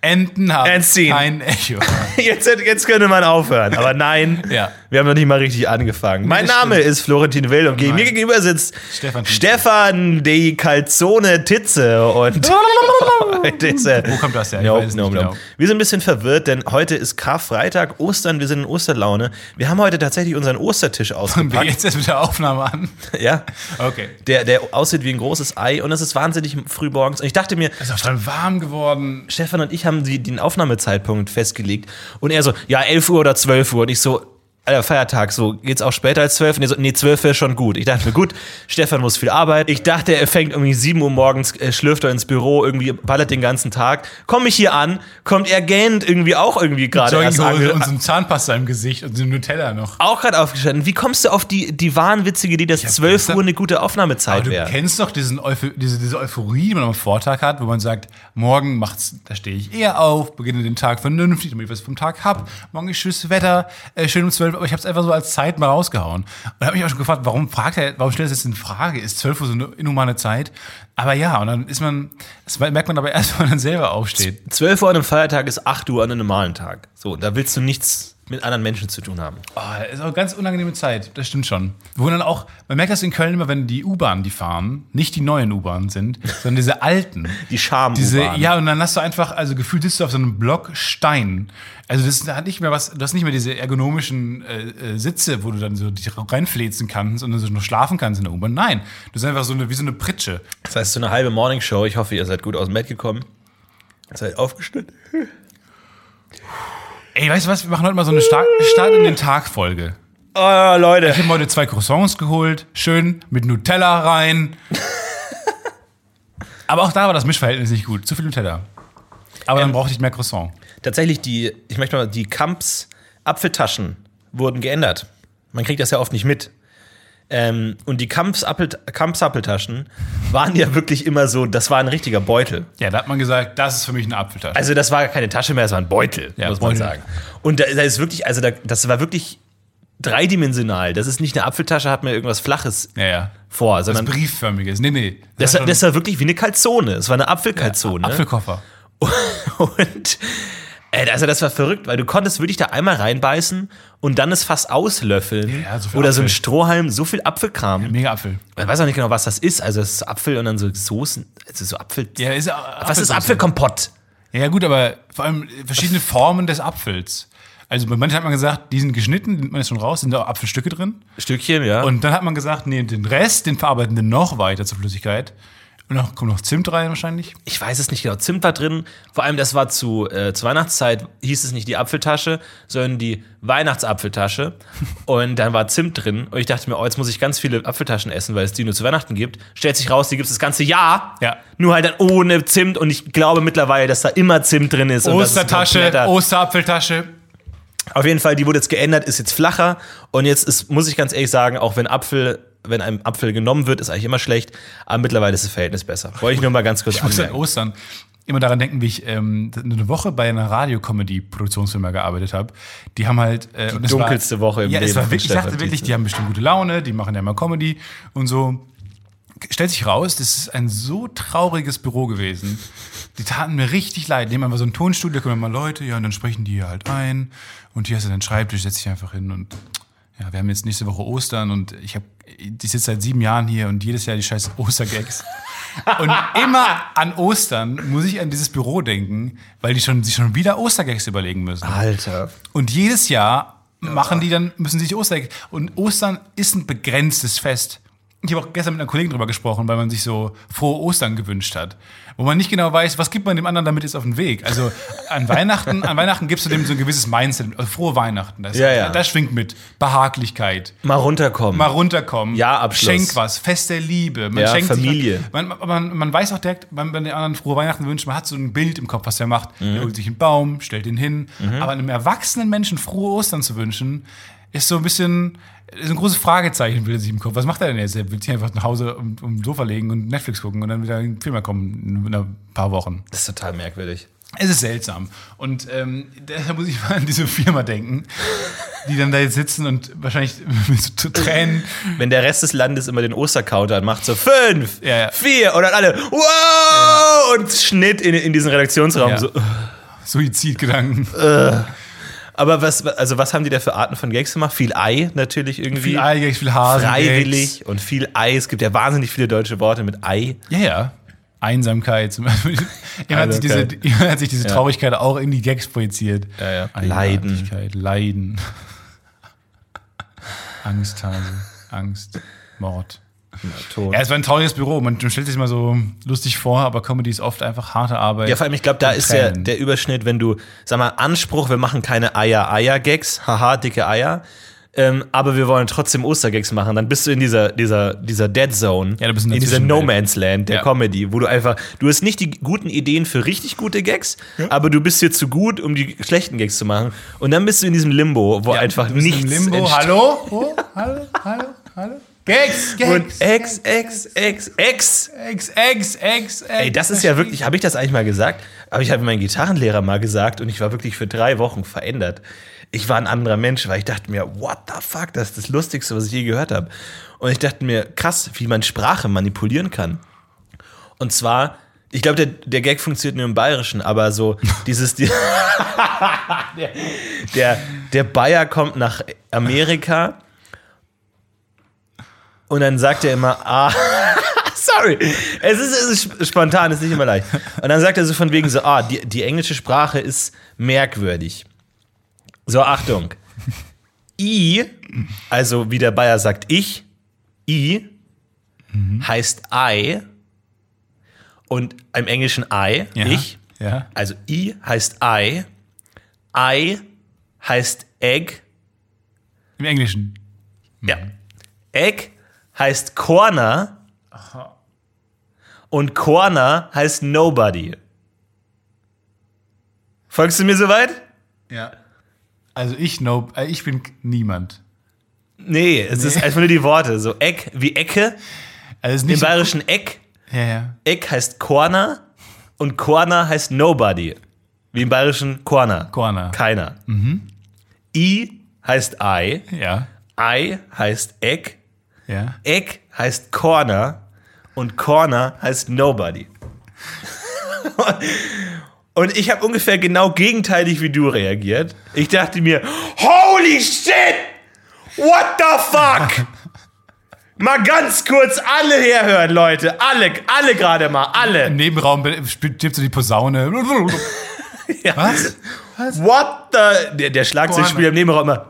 Enten haben kein Echo. Jetzt, jetzt könnte man aufhören, aber nein, Ja. Wir haben noch nicht mal richtig angefangen. Mein das Name stimmt. ist Florentin Will und mir gegenüber sitzt Stefan. Stefan die Calzone Titze und. Wo kommt das her? Ich Nope, nope, nicht nope. genau. Wir sind ein bisschen verwirrt, denn heute ist Karfreitag, Ostern, wir sind in Osterlaune. Wir haben heute tatsächlich unseren Ostertisch Fangen wir ausgepackt. jetzt erst mit der Aufnahme an. ja. Okay. Der, der aussieht wie ein großes Ei und es ist wahnsinnig früh morgens. Und ich dachte mir, Es ist auch schon warm geworden. Stefan und ich haben die, den Aufnahmezeitpunkt festgelegt. Und er so, ja, 11 Uhr oder 12 Uhr. Und ich so, Alter, Feiertag, so, geht's auch später als 12? Und er so, nee, 12 wäre schon gut. Ich dachte mir, gut, Stefan muss viel arbeiten. Ich dachte, er fängt irgendwie 7 Uhr morgens, äh, schlürft er ins Büro, irgendwie ballert den ganzen Tag. Komme ich hier an, kommt er gähnend irgendwie auch irgendwie gerade erst ange und so ein Zahnpasta im Gesicht und so ein Nutella noch. auch gerade aufgestanden. Wie kommst du auf die, die wahnwitzige Idee, dass 12 gestern- Uhr eine gute Aufnahmezeit Du wäre? kennst doch diesen Eupho diese, diese Euphorie, die man am Vortag hat, wo man sagt, morgen macht's, da stehe ich eher auf, beginne den Tag vernünftig, damit ich was vom Tag hab. Morgen ist schönes Wetter, äh, schön um 12 Aber ich habe es einfach so als Zeit mal rausgehauen. Und habe mich auch schon gefragt, warum fragt er, warum stellt er das jetzt in Frage? Ist 12 Uhr so eine inhumane Zeit? Aber ja, und dann ist man, das merkt man aber erst, wenn man dann selber aufsteht. 12 Uhr an einem Feiertag ist 8 Uhr an einem normalen Tag. So, da willst du nichts mit anderen Menschen zu tun haben. Oh, ist auch eine ganz unangenehme Zeit, das stimmt schon. Wo dann auch, man merkt das in Köln immer, wenn die U-Bahn, die fahren, nicht die neuen U-Bahnen sind, sondern diese alten. Die Scham. Diese, ja, und dann hast du einfach, also gefühlt sitzt du auf so einem Block Stein. Also das hat nicht mehr was, du hast nicht mehr diese ergonomischen äh, äh, Sitze, wo du dann so dich reinfläzen kannst und dann so noch schlafen kannst in der U-Bahn. Nein, du bist einfach so eine, wie so eine Pritsche. Das heißt, so eine halbe Morningshow. Ich hoffe, ihr seid gut aus dem Bett gekommen. Seid aufgestanden. Ey, weißt du was, wir machen heute mal so eine Start, Start in den Tag Folge. Oh, Leute. Ich habe heute zwei Croissants geholt, schön mit Nutella rein. Aber auch da war das Mischverhältnis nicht gut. Zu viel Nutella. Aber dann brauchte ich mehr Croissant. Tatsächlich, die, ich möchte mal, die Kamps Apfeltaschen wurden geändert. Man kriegt das ja oft nicht mit. Ähm, und die Kampfsappeltaschen waren ja wirklich immer so, das war ein richtiger Beutel. Ja, da hat man gesagt, das ist für mich eine Apfeltasche. Also das war keine Tasche mehr, das war ein Beutel, Ja, muss man Beutel. sagen. Und da, da ist wirklich, also da, das war wirklich dreidimensional. Das ist nicht eine Apfeltasche, hat mir irgendwas Flaches ja, ja. vor, Das sondern briefförmiges. Nee, nee. das, war war, das war wirklich wie eine Kalzone. Es war eine Apfelkalzone. Apfelkoffer. Und also das war verrückt, weil du konntest wirklich da einmal reinbeißen und dann es fast auslöffeln. Ja, so Oder so ein Apfel. Strohhalm, so viel Apfelkram. Mega Apfel. Ich weiß auch nicht genau, was das ist. Also es ist Apfel und dann so Soßen, also so Apfel. Ja, ist was ist Apfelkompott? Ja, gut, aber vor allem verschiedene Formen des Apfels. Also bei manchen hat man gesagt, die sind geschnitten, nimmt man jetzt schon raus, sind da auch Apfelstücke drin. Stückchen, ja. Und dann hat man gesagt, nee, den Rest, den verarbeiten wir noch weiter zur Flüssigkeit. Und dann kommt noch Zimt rein wahrscheinlich. ich weiß es nicht genau. Zimt war drin. Vor allem, das war zu, äh, zur Weihnachtszeit, hieß es nicht die Apfeltasche, sondern die Weihnachtsapfeltasche. und dann war Zimt drin. Und ich dachte mir, oh, jetzt muss ich ganz viele Apfeltaschen essen, weil es die nur zu Weihnachten gibt. Stellt sich raus, die gibt es das ganze Jahr. Ja. Nur halt dann ohne Zimt. Und ich glaube mittlerweile, dass da immer Zimt drin ist. Ostertasche, Osterapfeltasche. Auf jeden Fall, die wurde jetzt geändert, ist jetzt flacher. Und jetzt ist, muss ich ganz ehrlich sagen, auch wenn Apfel, wenn einem Apfel genommen wird, ist eigentlich immer schlecht. Aber mittlerweile ist das Verhältnis besser. Wollte ich nur mal ganz kurz Ich muss an. Ostern immer daran denken, wie ich ähm, eine Woche bei einer Radio-Comedy-Produktionsfirma gearbeitet habe. Die haben halt äh, es dunkelste Woche im ja, es Leben war von wirklich, Ich dachte wirklich, die haben bestimmt gute Laune, die machen ja immer Comedy und so. Stellt sich raus, das ist ein so trauriges Büro gewesen. Die taten mir richtig leid. Die haben einfach so ein Tonstudio, da kommen mal Leute, ja, und dann sprechen die hier halt ein. Und hier hast du deinen Schreibtisch, setz dich einfach hin und ja, wir haben jetzt nächste Woche Ostern und ich habe, ich sitze seit sieben Jahren hier und jedes Jahr die scheiß Ostergags. Und immer an Ostern muss ich an dieses Büro denken, weil die schon, sich schon wieder Ostergags überlegen müssen. Alter. Und jedes Jahr machen die dann, müssen sich Ostergags. Und Ostern ist ein begrenztes Fest. Ich habe auch gestern mit einer Kollegin drüber gesprochen, weil man sich so frohe Ostern gewünscht hat. Wo man nicht genau weiß, was gibt man dem anderen damit jetzt auf den Weg. Also an Weihnachten, an Weihnachten gibst du dem so ein gewisses Mindset. Also frohe Weihnachten. Das, Ja, ja. das schwingt mit. Behaglichkeit. Mal runterkommen. Mal runterkommen. Ja, Abschluss. Schenk was. Fest der Liebe. Man Ja, Familie. Sich, man, man, man weiß auch direkt, wenn man den anderen frohe Weihnachten wünscht, man hat so ein Bild im Kopf, was er macht. Mhm. Er holt sich einen Baum, stellt ihn hin. Aber einem erwachsenen Menschen frohe Ostern zu wünschen, ist so ein bisschen ist ein großes Fragezeichen will sich im Kopf. Was macht er denn jetzt? Er will sich einfach nach Hause um, um den Sofa legen und Netflix gucken und dann wieder in den Film kommen in ein paar Wochen. Das ist total merkwürdig. Es ist seltsam. Und ähm, deshalb muss ich mal an diese Firma denken, die dann da jetzt sitzen und wahrscheinlich mit so Tränen Wenn der Rest des Landes immer den Ostercounter macht, so fünf, Ja, ja. vier und dann alle, wow, und Schnitt in, in diesen Redaktionsraum. Ja. So. Suizidgedanken. Aber was, also was haben die da für Arten von Gags gemacht? Viel Ei natürlich irgendwie. Viel Eigags, viel Hasen. Freiwillig und viel Ei. Es gibt ja wahnsinnig viele deutsche Worte mit Ei. Ja, ja. Einsamkeit zum Beispiel. Er hat sich diese, hat sich diese Traurigkeit auch in die Gags projiziert. Ja, ja. Eigenartigkeit, Leiden. Angsthase, Angst, Mord. Ja, es war ein trauriges Büro. Man stellt sich mal so lustig vor, aber Comedy ist oft einfach harte Arbeit. Ja, vor allem, ich glaube, da ist der, Tränen. der Überschnitt, wenn du, sag mal, Anspruch, wir machen keine Eier-Eier-Gags, haha, dicke Eier, ähm, aber wir wollen trotzdem Ostergags machen, dann bist du in dieser, dieser, dieser Dead Zone, Ja, du bist in der dieser. No Man's Land der Ja. Comedy, wo du einfach, du hast nicht die guten Ideen für richtig gute Gags, aber du bist hier zu gut, um die schlechten Gags zu machen. Und dann bist du in diesem Limbo, wo Ja, einfach du bist nichts Im Limbo. Hallo? Oh, hallo? Hallo? Hallo? Gags, Gags. Und Ex, Ex, Ex, Ex. Ex, Ex, Ex, Ex. Ey, das ist ja wirklich, habe ich das eigentlich mal gesagt? Aber ich habe meinen Gitarrenlehrer mal gesagt und ich war wirklich für drei Wochen verändert. Ich war ein anderer Mensch, weil ich dachte mir, what the fuck, das ist das Lustigste, was ich je gehört habe. Und ich dachte mir, krass, wie man Sprache manipulieren kann. Und zwar, ich glaube, der, der Gag funktioniert nur im Bayerischen, aber so dieses, die, der, der, der Bayer kommt nach Amerika und dann sagt er immer, ah, sorry, es ist, es ist sp- spontan, es ist nicht immer leicht. Und dann sagt er so von wegen so, ah, die, die englische Sprache ist merkwürdig. So, Achtung. I, also wie der Bayer sagt, ich, I, heißt I und im Englischen I, Ja. ich, Ja. also I heißt I, I heißt Egg, Im Englischen. ja. Egg heißt Corner und Corner heißt Nobody. Folgst du mir soweit? Ja. Also ich, no, äh, ich bin niemand. Nee, es ist einfach nur die Worte. So Eck wie Ecke. Also Im bayerischen Eck. ja, ja. Eck heißt Corner und Corner heißt Nobody. Wie im bayerischen Corner. Corner. Keiner. I heißt I. Ja, I heißt Eck. Ja. Eck heißt Corner und Corner heißt Nobody. und ich habe ungefähr genau gegenteilig wie du reagiert. Ich dachte mir, holy shit! What the fuck? mal ganz kurz alle herhören, Leute. Alle, alle gerade mal, alle. Im Nebenraum stirbt so die Posaune. Ja. Was? What the? Der, der Schlagzeugspieler im Nebenraum immer.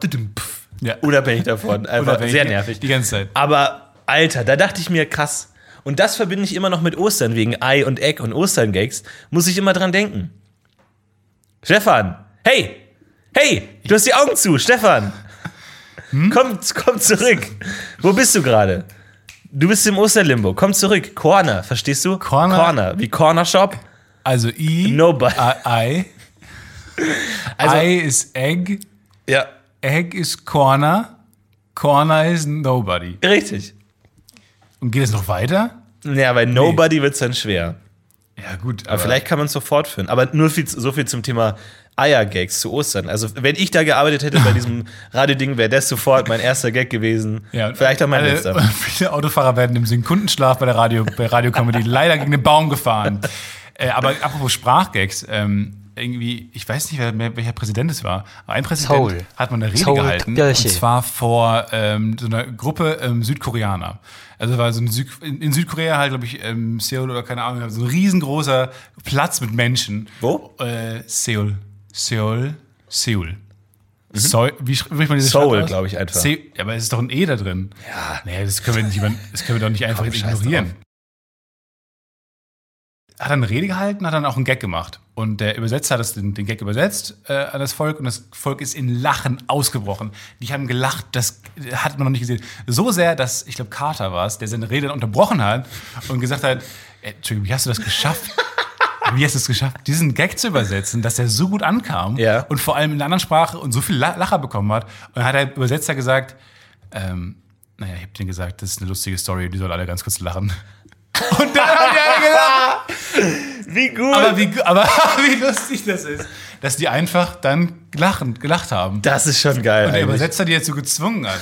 Ja. Unabhängig davon. Einfach Unabhängig. sehr nervig. Die ganze Zeit. Aber, Alter, da dachte ich mir, krass. Und das verbinde ich immer noch mit Ostern, wegen Ei und Eck und Ostern-Gags. Muss ich immer dran denken. Stefan, hey! Hey! Du hast die Augen zu, Stefan! Hm? Komm, komm zurück. Wo bist du gerade? Du bist im Osterlimbo. Komm zurück. Corner, verstehst du? Corner? Corner. Wie Corner Shop. Also I, Nobody. I, Also- I ist Egg, Ja, Egg ist Corner, Corner ist Nobody. richtig. Und geht es noch weiter? Ja, bei Nobody wird's dann schwer. Ja, gut. Aber vielleicht kann man es so fortführen. Aber nur viel, so viel zum Thema Eiergags zu Ostern. Also, wenn ich da gearbeitet hätte bei diesem Radioding, wäre das sofort mein erster Gag gewesen. Ja, Vielleicht auch mein alle, letzter. Viele Autofahrer werden im Sekundenschlaf bei der Radio, bei Radio Comedy leider gegen den Baum gefahren. Äh, aber apropos Sprachgags, ähm, irgendwie, ich weiß nicht, mehr, welcher Präsident es war, aber ein Präsident Seoul. hat mal eine Rede Seoul gehalten. Kirche. Und zwar vor ähm, so einer Gruppe ähm, Südkoreaner. Also war so ein Süd, in, Südkorea halt, glaube ich, ähm, Seoul oder keine Ahnung, so ein riesengroßer Platz mit Menschen. Wo? Äh, Seoul. Seoul. Seoul. Seoul. Wie spricht man diese Mhm. Seoul, Stadt aus? glaub ich, einfach. Se ja, aber es ist doch ein E da drin. Ja. Nee, das können wir, nicht, das können wir doch nicht einfach ignorieren. Hat dann eine Rede gehalten, hat dann auch einen Gag gemacht. Und der Übersetzer hat das, den, den Gag übersetzt äh, an das Volk und das Volk ist in Lachen ausgebrochen. Die haben gelacht, das hat man noch nicht gesehen. So sehr, dass, ich glaube, Carter war es, der seine Rede dann unterbrochen hat und gesagt hat, äh, Entschuldigung, wie hast du das geschafft? Wie hast du es geschafft, diesen Gag zu übersetzen, dass der so gut ankam Ja. und vor allem in einer anderen Sprache und so viel La- Lacher bekommen hat? Und dann hat der Übersetzer gesagt, ähm, naja, ich hab denen gesagt, das ist eine lustige Story, die sollen alle ganz kurz lachen. Und dann haben die alle gelacht. Wie gut. Aber wie, aber wie lustig das ist, dass die einfach dann gelachen, gelacht haben. das ist schon geil. Und der eigentlich. Übersetzer die dazu gezwungen hat.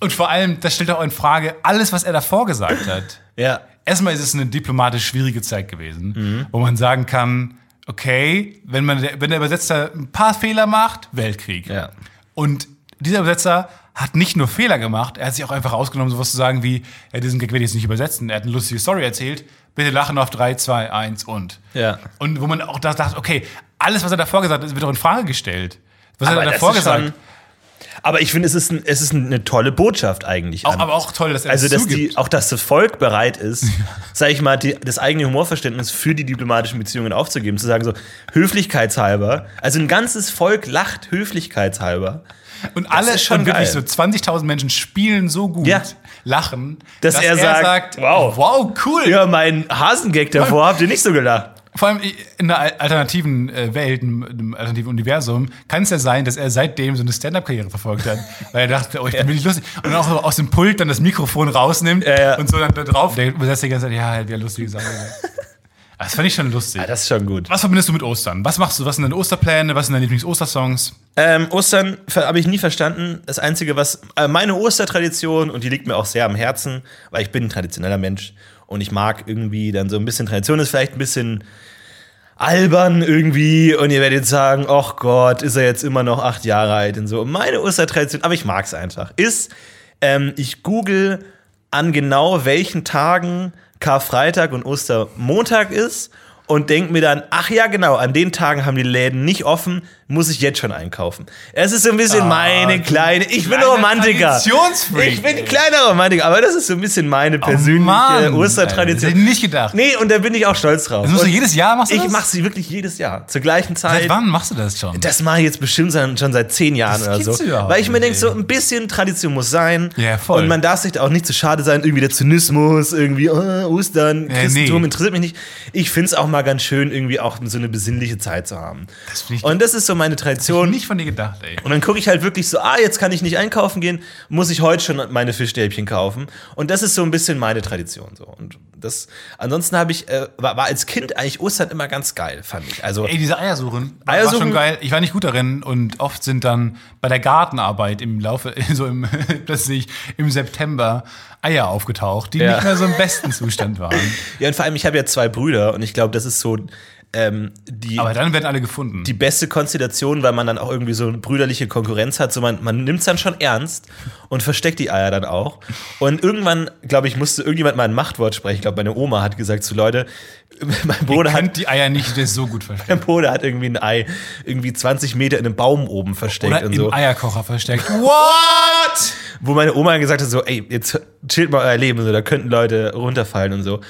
Und vor allem, das stellt auch in Frage, alles, was er davor gesagt hat. Ja. Erstmal ist es eine diplomatisch schwierige Zeit gewesen, Mhm. wo man sagen kann, okay, wenn, man, der- wenn der Übersetzer ein paar Fehler macht, Weltkrieg. Ja. Und dieser Übersetzer hat nicht nur Fehler gemacht, er hat sich auch einfach ausgenommen, sowas zu sagen wie, ja, diesen Gag werde ich jetzt nicht übersetzen, er hat eine lustige Story erzählt, bitte lachen auf 3, 2, 1 und. Ja. Und wo man auch da dachte, okay, alles, was er davor gesagt hat, wird doch in Frage gestellt. Was Aber hat er davor gesagt? Aber ich finde, es ist, ein, es ist eine tolle Botschaft eigentlich. Auch, aber auch toll, dass er also, das dass die, auch dass das Volk bereit ist, sag ich mal, die, das eigene Humorverständnis für die diplomatischen Beziehungen aufzugeben, zu sagen so, höflichkeitshalber, also ein ganzes Volk lacht höflichkeitshalber, Und alle ist schon wirklich so 20.000 Menschen spielen so gut, Ja. lachen, Dass er sagt, wow. wow, cool. ja, mein Hasengag davor habt ihr nicht so gelacht. Vor allem in einer alternativen äh, Welt, in einem alternativen Universum, kann es ja sein, dass er seitdem so eine Stand-Up-Karriere verfolgt hat. weil er dachte, oh, ich bin wirklich lustig. Und dann auch so aus dem Pult dann das Mikrofon rausnimmt Ja, ja. und so dann da drauf. Der übersetzt die ganze Zeit, ja, halt, ja, lustige Sache. Das fand ich schon lustig. Ja, das ist schon gut. Was verbindest du mit Ostern? Was machst du? Was sind deine Osterpläne? Was sind deine Lieblings-Ostersongs? Ähm, Ostern habe ich nie verstanden. Das Einzige, was äh, meine Ostertradition, und die liegt mir auch sehr am Herzen, weil ich bin ein traditioneller Mensch und ich mag irgendwie dann so ein bisschen Tradition, ist vielleicht ein bisschen albern irgendwie und ihr werdet sagen, ach Gott, ist er jetzt immer noch acht Jahre alt und so. Meine Ostertradition, aber ich mag es einfach, ist, ähm, ich google an genau welchen Tagen Karfreitag und Ostermontag ist und denke mir dann, ach ja, genau, an den Tagen haben die Läden nicht offen, muss ich jetzt schon einkaufen. Es ist so ein bisschen meine du kleine, ich bin Romantiker. Ich bin kleiner Romantiker, aber das ist so ein bisschen meine persönliche Mann, Alter, das Ostertradition. hätte ich nicht gedacht. Nee, und da bin ich auch stolz drauf. Das musst du jedes Jahr machst du ich das? mache sie wirklich jedes Jahr. Zur gleichen Zeit. Seit wann machst du das schon? Das mache ich jetzt bestimmt schon seit zehn Jahren Das oder so. Weil ich mir denke, so ein bisschen Tradition muss sein. Ja, voll. Und man darf sich da auch nicht zu schade sein, irgendwie der Zynismus, irgendwie oh, Ostern, Ja, Christentum nee. interessiert mich nicht. Ich finde es auch mal ganz schön, irgendwie auch so eine besinnliche Zeit zu haben. Das ich- Und das ist so meine Tradition. Nicht von dir gedacht, ey. Und dann gucke ich halt wirklich so, ah, jetzt kann ich nicht einkaufen gehen, muss ich heute schon meine Fischstäbchen kaufen. Und das ist so ein bisschen meine Tradition. So. Und das, ansonsten habe ich, äh, war, war als Kind eigentlich Ostern immer ganz geil, fand ich. Also, Ey, diese Eiersuchen, Eiersuchen- war schon geil. Ich war nicht gut darin und oft sind dann bei der Gartenarbeit im Laufe, so im, plötzlich im September Eier aufgetaucht, die Ja. nicht mehr so im besten Zustand waren. ja, und vor allem, ich habe ja zwei Brüder und ich glaube, das ist so ähm, die, Aber dann werden alle gefunden. die beste Konstellation, weil man dann auch irgendwie so eine brüderliche Konkurrenz hat. So man, man nimmt es dann schon ernst und versteckt die Eier dann auch. Und irgendwann, glaube ich, musste irgendjemand mal ein Machtwort sprechen. Ich glaube, meine Oma hat gesagt zu Leute, mein Bruder hat die Eier nicht das so gut verstecken. Mein Bruder hat irgendwie ein Ei irgendwie 20 Meter in einem Baum oben versteckt Oder und im so. Eierkocher versteckt. What? Wo meine Oma gesagt hat, so, ey, jetzt chillt mal euer Leben, so, da könnten Leute runterfallen und so.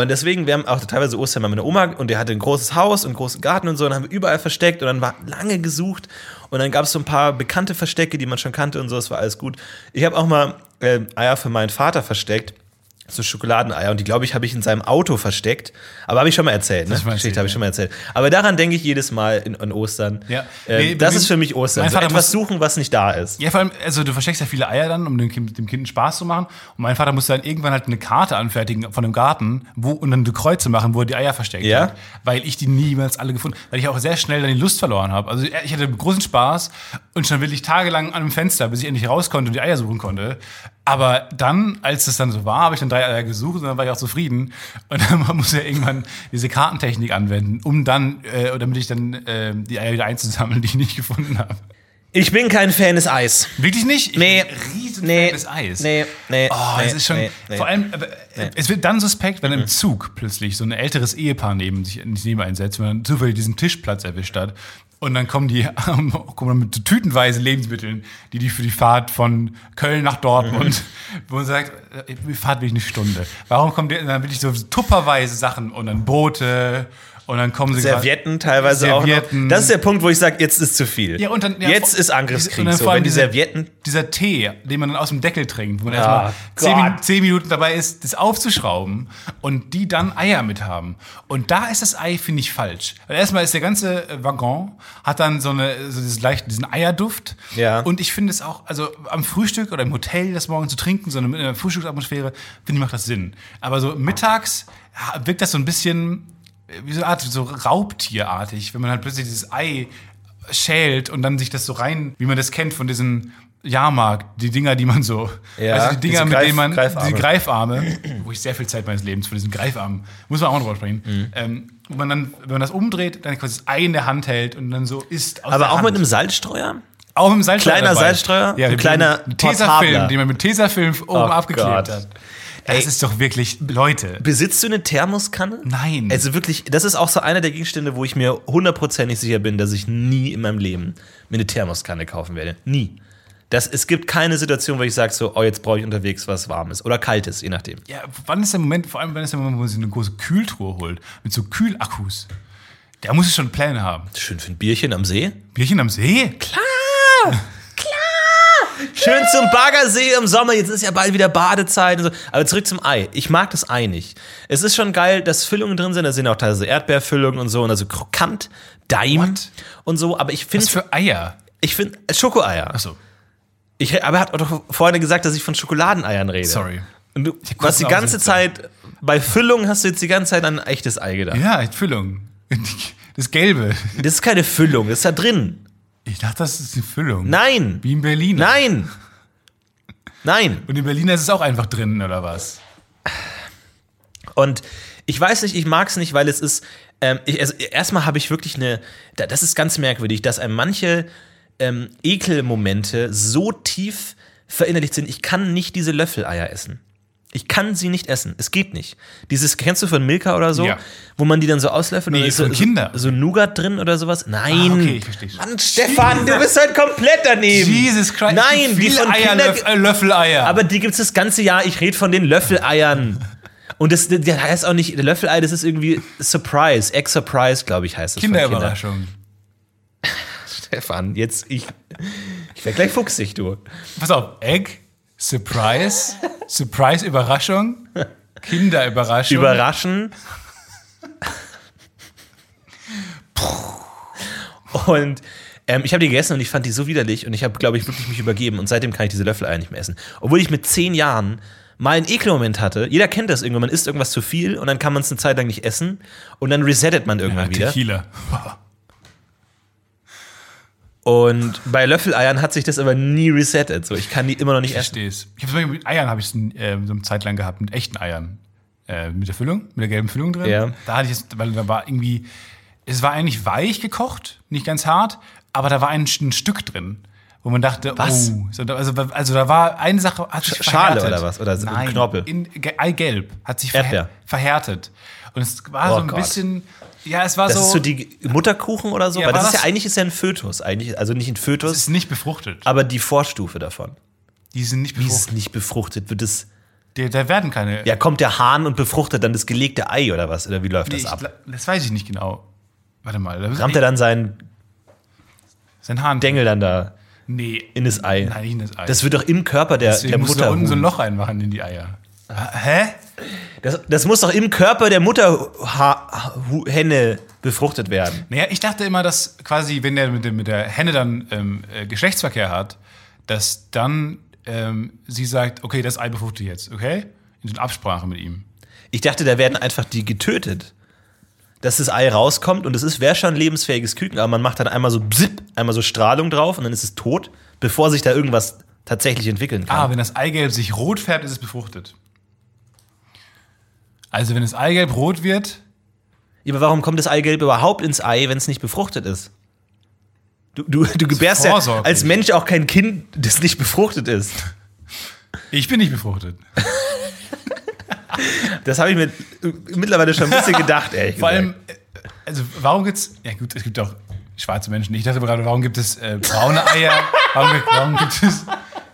Und deswegen, wir haben auch teilweise Ostern bei meiner Oma und der hatte ein großes Haus und einen großen Garten und so, und haben wir überall versteckt und dann war lange gesucht und dann gab es so ein paar bekannte Verstecke, die man schon kannte und so, es war alles gut. Ich habe auch mal äh, Eier für meinen Vater versteckt. So Schokoladeneier und die, glaube ich, habe ich in seinem Auto versteckt. Aber habe ich schon mal erzählt, ne? Geschichte habe ich schon mal erzählt. Aber daran denke ich jedes Mal in, an Ostern. Ja. Ähm, Nee, das ist für mich Ostern. So etwas suchen, was nicht da ist. Ja, vor allem, also du versteckst ja viele Eier dann, um dem Kind, dem Kind Spaß zu machen. Und mein Vater musste dann irgendwann halt eine Karte anfertigen von dem Garten, wo und dann die Kreuze machen, wo er die Eier versteckt Ja? hat. Weil ich die niemals alle gefunden weil ich auch sehr schnell dann die Lust verloren habe. Also ich hatte großen Spaß und schon wirklich tagelang an dem Fenster, bis ich endlich raus konnte und die Eier suchen konnte. Aber dann, als es dann so war, habe ich dann drei Eier gesucht und dann war ich auch zufrieden. Und dann muss er irgendwann diese Kartentechnik anwenden, um dann, äh, damit ich dann äh, die Eier wieder einzusammeln, die ich nicht gefunden habe. Ich bin kein Fan des Eis. Wirklich nicht? Ich Nee. bin ein riesen Nee. Fan des Eis. Nee, nee. Oh, nee, es ist schon, nee, nee. vor allem, äh, es wird dann suspekt, wenn im Zug plötzlich so ein älteres Ehepaar neben sich nicht neben einsetzt, wenn man zufällig diesen Tischplatz erwischt hat. Und dann kommen die ähm, kommen mit tütenweise Lebensmitteln, die die für die Fahrt von Köln nach Dortmund, wo man sagt, äh, Fahrt will ich eine Stunde. Warum kommt der dann wirklich so tupperweise Sachen und dann Boote und dann kommen sie Servietten teilweise auch Servietten. noch. Das ist der Punkt, wo ich sage, jetzt ist zu viel. Ja, und dann, ja, jetzt ist und Angriffskrieg. dann So, vor allem wenn die diese- Servietten. Dieser Tee, den man dann aus dem Deckel trinkt, wo man Ah, erstmal zehn, Minuten dabei ist, das aufzuschrauben und die dann Eier mit haben. Und da ist das Ei, finde ich, falsch. Weil erstmal ist der ganze äh, Waggon, hat dann so, eine, so dieses leicht, diesen Eierduft. Ja. Und ich finde es auch, also am Frühstück oder im Hotel das morgen zu trinken, so eine, eine Frühstücksatmosphäre, finde ich, macht das Sinn. Aber so mittags ja, wirkt das so ein bisschen wie so eine Art, so Raubtierartig, wenn man halt plötzlich dieses Ei schält und dann sich das so rein, wie man das kennt von diesen Jahrmarkt, die Dinger, die man so, Ja, also die Dinger, mit Greif- denen man, Greifarme. diese Greifarme, wo ich sehr viel Zeit meines Lebens für diesen Greifarm, muss man auch noch drüber sprechen, Mhm. ähm, wo man dann, wenn man das umdreht, dann quasi das Ei in der Hand hält und dann so isst aus Aber auch Hand. mit einem Salzstreuer? Auch mit einem Salzstreuer Kleiner dabei. Salzstreuer? Ja, Ein mit kleiner Tesafilm, den man mit Tesafilm oben Oh abgeklebt Gott. hat. Das Ey. ist doch wirklich, Leute. Besitzt du eine Thermoskanne? Nein. Also wirklich, das ist auch so einer der Gegenstände, wo ich mir hundertprozentig sicher bin, dass ich nie in meinem Leben mir eine Thermoskanne kaufen werde. Nie. Das, es gibt keine Situation, wo ich sage so, oh, jetzt brauche ich unterwegs was Warmes oder Kaltes, je nachdem. Ja, wann ist der Moment, vor allem wann ist der Moment, wo man sich eine große Kühltruhe holt, mit so Kühlakkus? Da muss ich schon Pläne haben. Schön für ein Bierchen am See. Bierchen am See? Klar! Schön zum Baggersee im Sommer. Jetzt ist ja bald wieder Badezeit und so. Aber zurück zum Ei. Ich mag das Ei nicht. Es ist schon geil, dass Füllungen drin sind. Da sind auch teilweise Erdbeerfüllungen und so. Und also krokant, Daim What? und so. Aber ich finde, Was für Eier? ich finde, Schokoeier. Achso, Ich, aber er hat doch vorhin gesagt, dass ich von Schokoladeneiern rede. sorry. Und du was die ganze Aussetzer. Zeit, bei Füllung hast du jetzt die ganze Zeit an ein echtes Ei gedacht. Ja, Füllung. Das Gelbe. Das ist keine Füllung, das ist da drin. Ich dachte, das ist eine Füllung. Nein! Wie in Berlin. Nein! Nein! Und in Berlin ist es auch einfach drin, oder was? Und ich weiß nicht, ich mag es nicht, weil es ist. Ähm, ich, also erstmal habe ich wirklich eine. da- Das ist ganz merkwürdig, dass einem manche ähm, Ekelmomente so tief verinnerlicht sind. Ich kann nicht diese Löffeleier essen. Ich kann sie nicht essen. Es geht nicht. Dieses, kennst du von Milka oder so? Ja. Wo man die dann so auslöffelt Nee, und ist so, Kinder. so, so Nougat drin oder sowas? Nein. Ah, okay, ich verstehe. Mann, Stefan, du bist halt komplett daneben. Jesus Christ. Nein, die von Eier, Löff, äh, Löffeleier. aber die gibt's das ganze Jahr. Ich rede von den Löffeleiern. Und das, das heißt auch nicht, Löffelei, das ist irgendwie Surprise, Egg Surprise, glaube ich, heißt das. Kinderüberraschung. Stefan, jetzt, ich, ich werde gleich fuchsig, du. Pass auf, Egg, Surprise, Surprise, Überraschung, Kinderüberraschung. Überraschen. Und Ähm, ich habe die gegessen und ich fand die so widerlich und ich habe, glaube ich, wirklich mich übergeben und seitdem kann ich diese Löffeleier nicht mehr essen. Obwohl ich mit zehn Jahren mal einen Ekelmoment hatte. Jeder kennt das irgendwann. Man isst irgendwas zu viel und dann kann man es eine Zeit lang nicht essen und dann resettet man irgendwann wieder. Tequila. Und bei Löffeleiern hat sich das aber nie resettet. So, ich kann die immer noch nicht Ich essen. verstehe es. Ich habe mit Eiern habe ich es äh, so eine Zeit lang gehabt, mit echten Eiern. Äh, mit der Füllung, mit der gelben Füllung drin. Ja. Da hatte ich es, weil da war irgendwie, es war eigentlich weich gekocht, nicht ganz hart, aber da war ein, ein Stück drin, wo man dachte, Was? oh, so, also, also da war eine Sache, hat sich Sch- Schale verhärtet. oder was? Oder so ein Nein, Knorpel? In, ge- Eigelb hat sich verhär, verhärtet. Und es war Oh so ein Gott. bisschen, ja, es war Das so, ist so die Mutterkuchen oder so, Ja, weil das ist ja das- eigentlich ist ja ein Fötus, eigentlich, also nicht ein es Fötus, ist nicht befruchtet. aber die Vorstufe davon. Die sind nicht Wie ist es befruchtet. nicht befruchtet? Wird es Da, werden keine. ja kommt der Hahn und befruchtet dann das gelegte Ei oder was? Oder wie läuft Nee, das ab? das weiß ich nicht genau. Warte mal. Rammt er dann seinen sein Hahn. Dengel dann da Nee. in das Ei? Nein, nicht in das Ei. Das wird doch im Körper der, Deswegen der musst du da Mutter. unten so ein Loch reinmachen in die Eier. Hä? Das, das muss doch im Körper der Mutterhenne befruchtet werden. Naja, ich dachte immer, dass quasi, wenn der mit, dem, mit der Henne dann ähm, äh, Geschlechtsverkehr hat, dass dann ähm, sie sagt, okay, das Ei befruchte ich jetzt, okay? In so Absprache mit ihm. Ich dachte, da werden einfach die getötet. Dass das Ei rauskommt und es ist, wäre schon ein lebensfähiges Küken, aber man macht dann einmal so bzip, einmal so Strahlung drauf und dann ist es tot, bevor sich da irgendwas tatsächlich entwickeln kann. Ah, wenn das Eigelb sich rot färbt, ist es befruchtet. Also wenn das Eigelb rot wird, Ja, aber warum kommt das Eigelb überhaupt ins Ei, wenn es nicht befruchtet ist? Du, du, du gebärst ja als Mensch auch kein Kind, das nicht befruchtet ist. ich bin nicht befruchtet. Das habe ich mir mittlerweile schon ein bisschen gedacht, ehrlich Vor allem, äh, also warum gibt's, ja gut, es gibt auch schwarze Menschen. Ich dachte gerade, warum gibt es äh, braune Eier? warum, warum gibt es,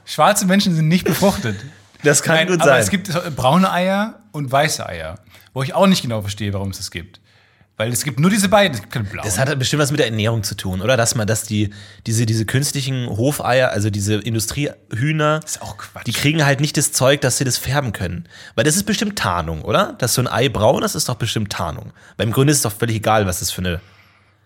schwarze Menschen sind nicht befruchtet. das kann Nein, gut aber sein. es gibt äh, braune Eier und weiße Eier, wo ich auch nicht genau verstehe, warum es das gibt. Weil es gibt nur diese beiden, es gibt keine blauen. Das hat bestimmt was mit der Ernährung zu tun, oder? Dass man, dass die, diese, diese künstlichen Hofeier, also diese Industriehühner, ist auch Quatsch. die kriegen halt nicht das Zeug, dass sie das färben können. Weil das ist bestimmt Tarnung, oder? Dass so ein Ei braun ist, ist doch bestimmt Tarnung. Weil im Grunde ist es doch völlig egal, was das für eine.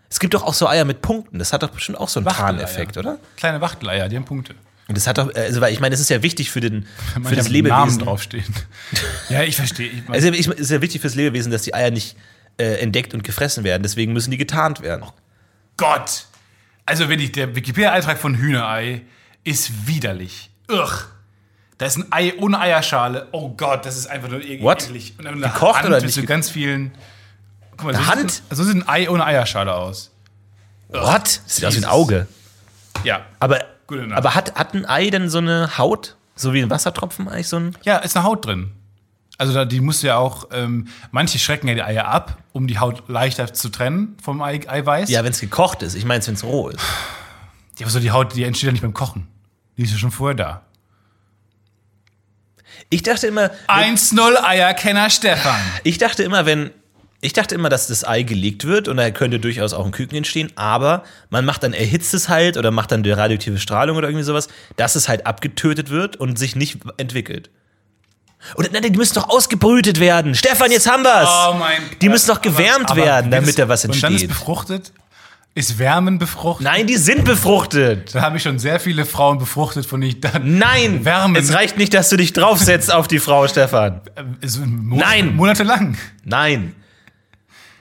Es gibt doch auch so Eier mit Punkten. Das hat doch bestimmt auch so einen. Tarneffekt, oder? Kleine Wachteleier, die haben Punkte. Und das hat doch, also, weil ich meine, das ist ja wichtig für, den, für das haben Namen Lebewesen. draufstehen. ja, ich verstehe. Ich mein, Also es ist ja wichtig fürs Lebewesen, dass die Eier nicht äh, entdeckt und gefressen werden. Deswegen müssen die getarnt werden. Gott! Also, wenn ich, der Wikipedia-Eintrag von Hühnerei ist widerlich. Ugh. Da ist ein Ei ohne Eierschale. Oh Gott, das ist einfach nur eklig. What? Und dann Gekocht Hand oder mit nicht so ge- ganz vielen. Guck mal, so Hand? Sieht, so sieht ein Ei ohne Eierschale aus. What? Sieht aus wie ein Jesus. Auge. Ja. Aber, aber hat, hat ein Ei denn so eine Haut? So wie ein Wassertropfen eigentlich so ein. Ja, ist eine Haut drin. Also da, die muss ja auch, ähm, manche schrecken ja die Eier ab, um die Haut leichter zu trennen vom Ei, Eiweiß. Ja, wenn es gekocht ist. Ich meine, wenn es roh ist. Ja, aber so die Haut, die entsteht ja nicht beim Kochen. Die ist ja schon vorher da. Ich dachte immer, 1-0 Eierkenner Stefan. ich dachte immer, wenn. Ich dachte immer, dass das Ei gelegt wird und da könnte durchaus auch ein Küken entstehen, aber man macht dann, erhitzt es halt oder macht dann die radioaktive Strahlung oder irgendwie sowas, dass es halt abgetötet wird und sich nicht entwickelt. Oder nein, die müssen doch ausgebrütet werden. Stefan, jetzt haben wir's. Oh mein Die müssen doch gewärmt Aber- aber werden, damit da was Und dann ist entsteht. befruchtet, ist Wärmen befruchtet. Nein, die sind befruchtet. Da habe ich schon sehr viele Frauen befruchtet, von denen ich dann Nein, Wärmen. es reicht nicht, dass du dich draufsetzt auf die Frau, Stefan. äh, so Mo Nein. monatelang. Nein.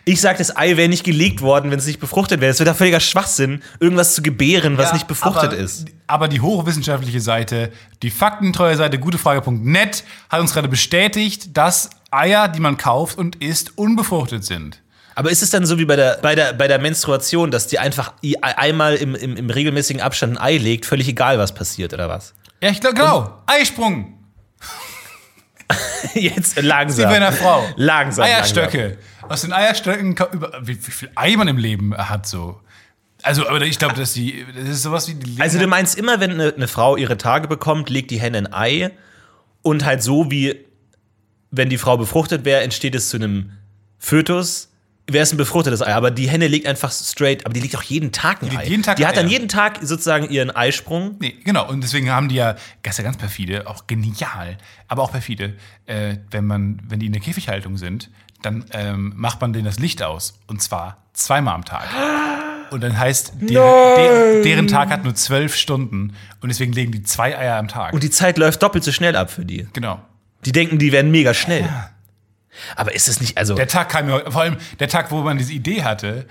Ich sag, das Ei wäre nicht gelegt worden, wenn es nicht befruchtet wäre. Es wäre doch völliger Schwachsinn, irgendwas zu gebären, was Ja, nicht befruchtet aber, ist. Aber die hochwissenschaftliche Seite, die faktentreue Seite gutefrage.net hat uns gerade bestätigt, dass Eier, die man kauft und isst, unbefruchtet sind. Aber ist es dann so wie bei der, bei der, bei der Menstruation, dass die einfach einmal im, im, im regelmäßigen Abstand ein Ei legt, völlig egal, was passiert oder was? Ja, ich glaube, genau. Eisprung. Jetzt Wie langsam. bei einer Frau. Langsam. Eierstöcke. Aus den Eierstöcken, wie, wie viel Ei man im Leben hat, so. Also, aber ich glaube, dass die, das ist sowas wie die Langsam. Also du meinst immer, wenn eine, eine Frau ihre Tage bekommt, legt die Henne ein Ei und halt so wie, wenn die Frau befruchtet wäre, entsteht es zu einem Fötus. Wäre es ein befruchtetes Ei, aber die Henne legt einfach straight, aber die legt auch jeden Tag ein legt Ei. jeden Tag die hat dann Eier. jeden Tag sozusagen ihren Eisprung. Nee, genau. Und deswegen haben die ja, das ist ja ganz perfide, auch genial, aber auch perfide, äh, wenn man, wenn die in der Käfighaltung sind, dann ähm, macht man denen das Licht aus. Und zwar zweimal am Tag. Und dann heißt, deren, deren, deren Tag hat nur zwölf Stunden und deswegen legen die zwei Eier am Tag. Und die Zeit läuft doppelt so schnell ab für die. genau. Die denken, die werden mega schnell. Aber ist es nicht, also. Der Tag kam mir, vor allem der Tag, wo man diese Idee hatte.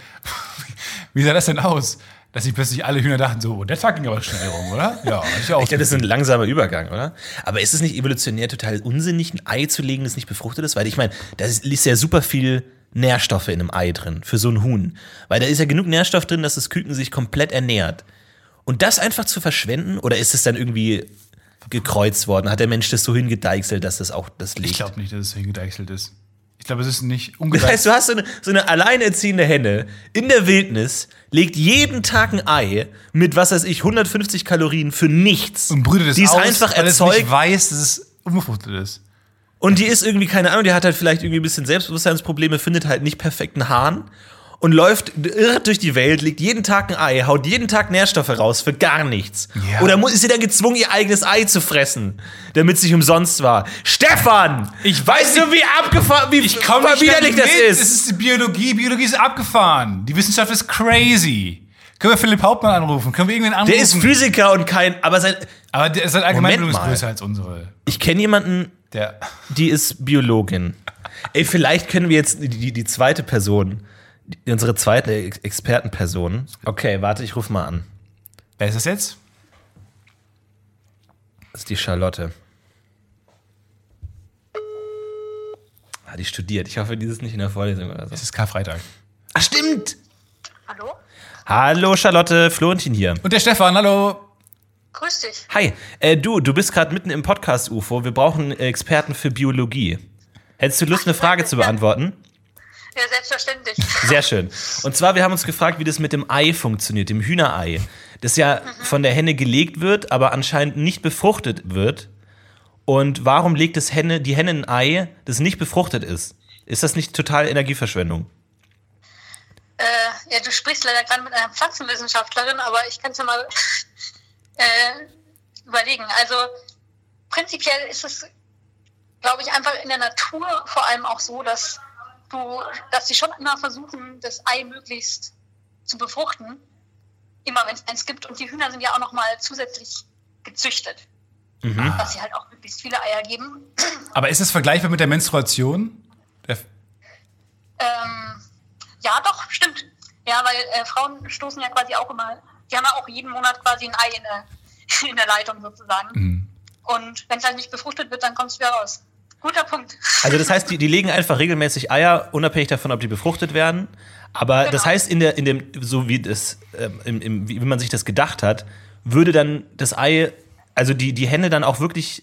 Wie sah das denn aus? Dass sich plötzlich alle Hühner dachten, so, der Tag ging aber schnell rum, oder? Ja, ja auch. Ich glaube, das ist ein langsamer Übergang, oder? Aber ist es nicht evolutionär total unsinnig, ein Ei zu legen, das nicht befruchtet ist? Weil ich meine, da ist ja super viel Nährstoffe in einem Ei drin, für so ein Huhn. Weil da ist ja genug Nährstoff drin, dass das Küken sich komplett ernährt. Und das einfach zu verschwenden, oder ist es dann irgendwie gekreuzt worden? Hat der Mensch das so hingedeichselt, dass das auch das legt? ich glaube nicht, dass es hingedeichselt ist. Ich glaube, es ist nicht Das ungedeichselt. heißt, du hast so eine, so eine alleinerziehende Henne in der Wildnis, legt jeden Tag ein Ei mit, was weiß ich, 150 Kalorien für nichts. und brütet es die ist aus, einfach weil es erzeugt nicht weiß, dass es unbefruchtet ist. und die ist irgendwie, keine Ahnung, die hat halt vielleicht irgendwie ein bisschen Selbstbewusstseinsprobleme, findet halt nicht perfekten Hahn und läuft irrt durch die Welt, legt jeden Tag ein Ei, haut jeden Tag Nährstoffe raus für gar nichts. Ja. Oder muss, ist sie dann gezwungen, ihr eigenes Ei zu fressen, damit es nicht umsonst war? Stefan! Ich Weißt du, wie abgefahren, wie Ich komme nicht widerlich das mit. ist? Es ist die Biologie. Biologie ist abgefahren. Die Wissenschaft ist crazy. Können wir Philipp Hauptmann anrufen? Können wir irgendwen anrufen? Der ist Physiker und kein, aber sein, Aber der, sein Allgemeinbildung ist mal. größer als unsere. ich kenne jemanden, Der. die ist Biologin. Ey, vielleicht können wir jetzt die, die, zweite Person, unsere zweite Ex Expertenperson. Okay, warte, ich rufe mal an. Wer ist das jetzt? Das ist die Charlotte. Ah, die studiert. Ich hoffe, die ist nicht in der Vorlesung oder so. Es ist Karfreitag. Ach, stimmt! Hallo? Hallo Charlotte, Florentin hier. Und der Stefan, hallo. Grüß dich. Hi, äh, du, du bist gerade mitten im Podcast UFO. Wir brauchen Experten für Biologie. Hättest du Lust, eine Frage zu beantworten? Ja, selbstverständlich. Sehr schön. Und zwar, wir haben uns gefragt, wie das mit dem Ei funktioniert, dem Hühnerei. Das ja von der Henne gelegt wird, aber anscheinend nicht befruchtet wird. Und warum legt das Henne, die Henne ein Ei, das nicht befruchtet ist? Ist das nicht total Energieverschwendung? äh, ja, du sprichst leider gerade mit einer Pflanzenwissenschaftlerin, aber ich kann es ja mal äh, überlegen. Also prinzipiell ist es, glaube ich, einfach in der Natur vor allem auch so, dass du, dass sie schon immer versuchen, das Ei möglichst zu befruchten, immer wenn es eins gibt. Und die Hühner sind ja auch noch mal zusätzlich gezüchtet, dass sie halt auch möglichst viele Eier geben. Aber ist das vergleichbar mit der Menstruation? Der, Ähm, ja, doch, stimmt. Ja, weil äh, Frauen stoßen ja quasi auch immer, die haben ja auch jeden Monat quasi ein Ei in der, in der Leitung sozusagen. Und wenn es halt nicht befruchtet wird, dann kommt es wieder raus. Guter Punkt. Also das heißt, die, die legen einfach regelmäßig Eier, unabhängig davon, ob die befruchtet werden. Aber das Genau. heißt, in der, in dem, so wie das, ähm, im, im, wie man sich das gedacht hat, würde dann das Ei, also die, die Henne dann auch wirklich,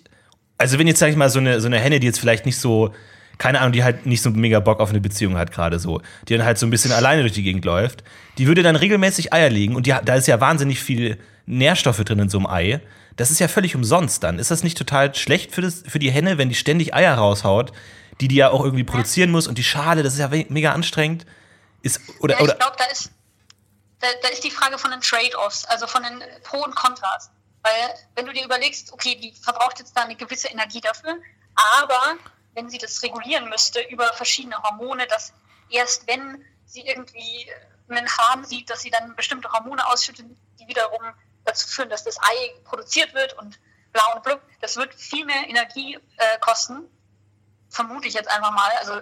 also wenn jetzt, sag ich mal, so eine, so eine Henne, die jetzt vielleicht nicht so, keine Ahnung, die halt nicht so mega Bock auf eine Beziehung hat gerade so, die dann halt so ein bisschen alleine durch die Gegend läuft, die würde dann regelmäßig Eier legen und die, da ist ja wahnsinnig viel Nährstoffe drin in so einem Ei. Das ist ja völlig umsonst dann. Ist das nicht total schlecht für, das, für die Henne, wenn die ständig Eier raushaut, die die ja auch irgendwie produzieren muss und die Schale, das ist ja mega anstrengend. Ist, oder, Ja, ich glaube, da ist, da, da ist die Frage von den Trade-offs, also von den Pro und Kontras. Weil wenn du dir überlegst, okay, die verbraucht jetzt da eine gewisse Energie dafür, aber wenn sie das regulieren müsste über verschiedene Hormone, dass erst wenn sie irgendwie einen Harm sieht, dass sie dann bestimmte Hormone ausschüttet, die wiederum dazu führen, dass das Ei produziert wird und bla und blub, das wird viel mehr Energie äh, kosten, vermute ich jetzt einfach mal. Also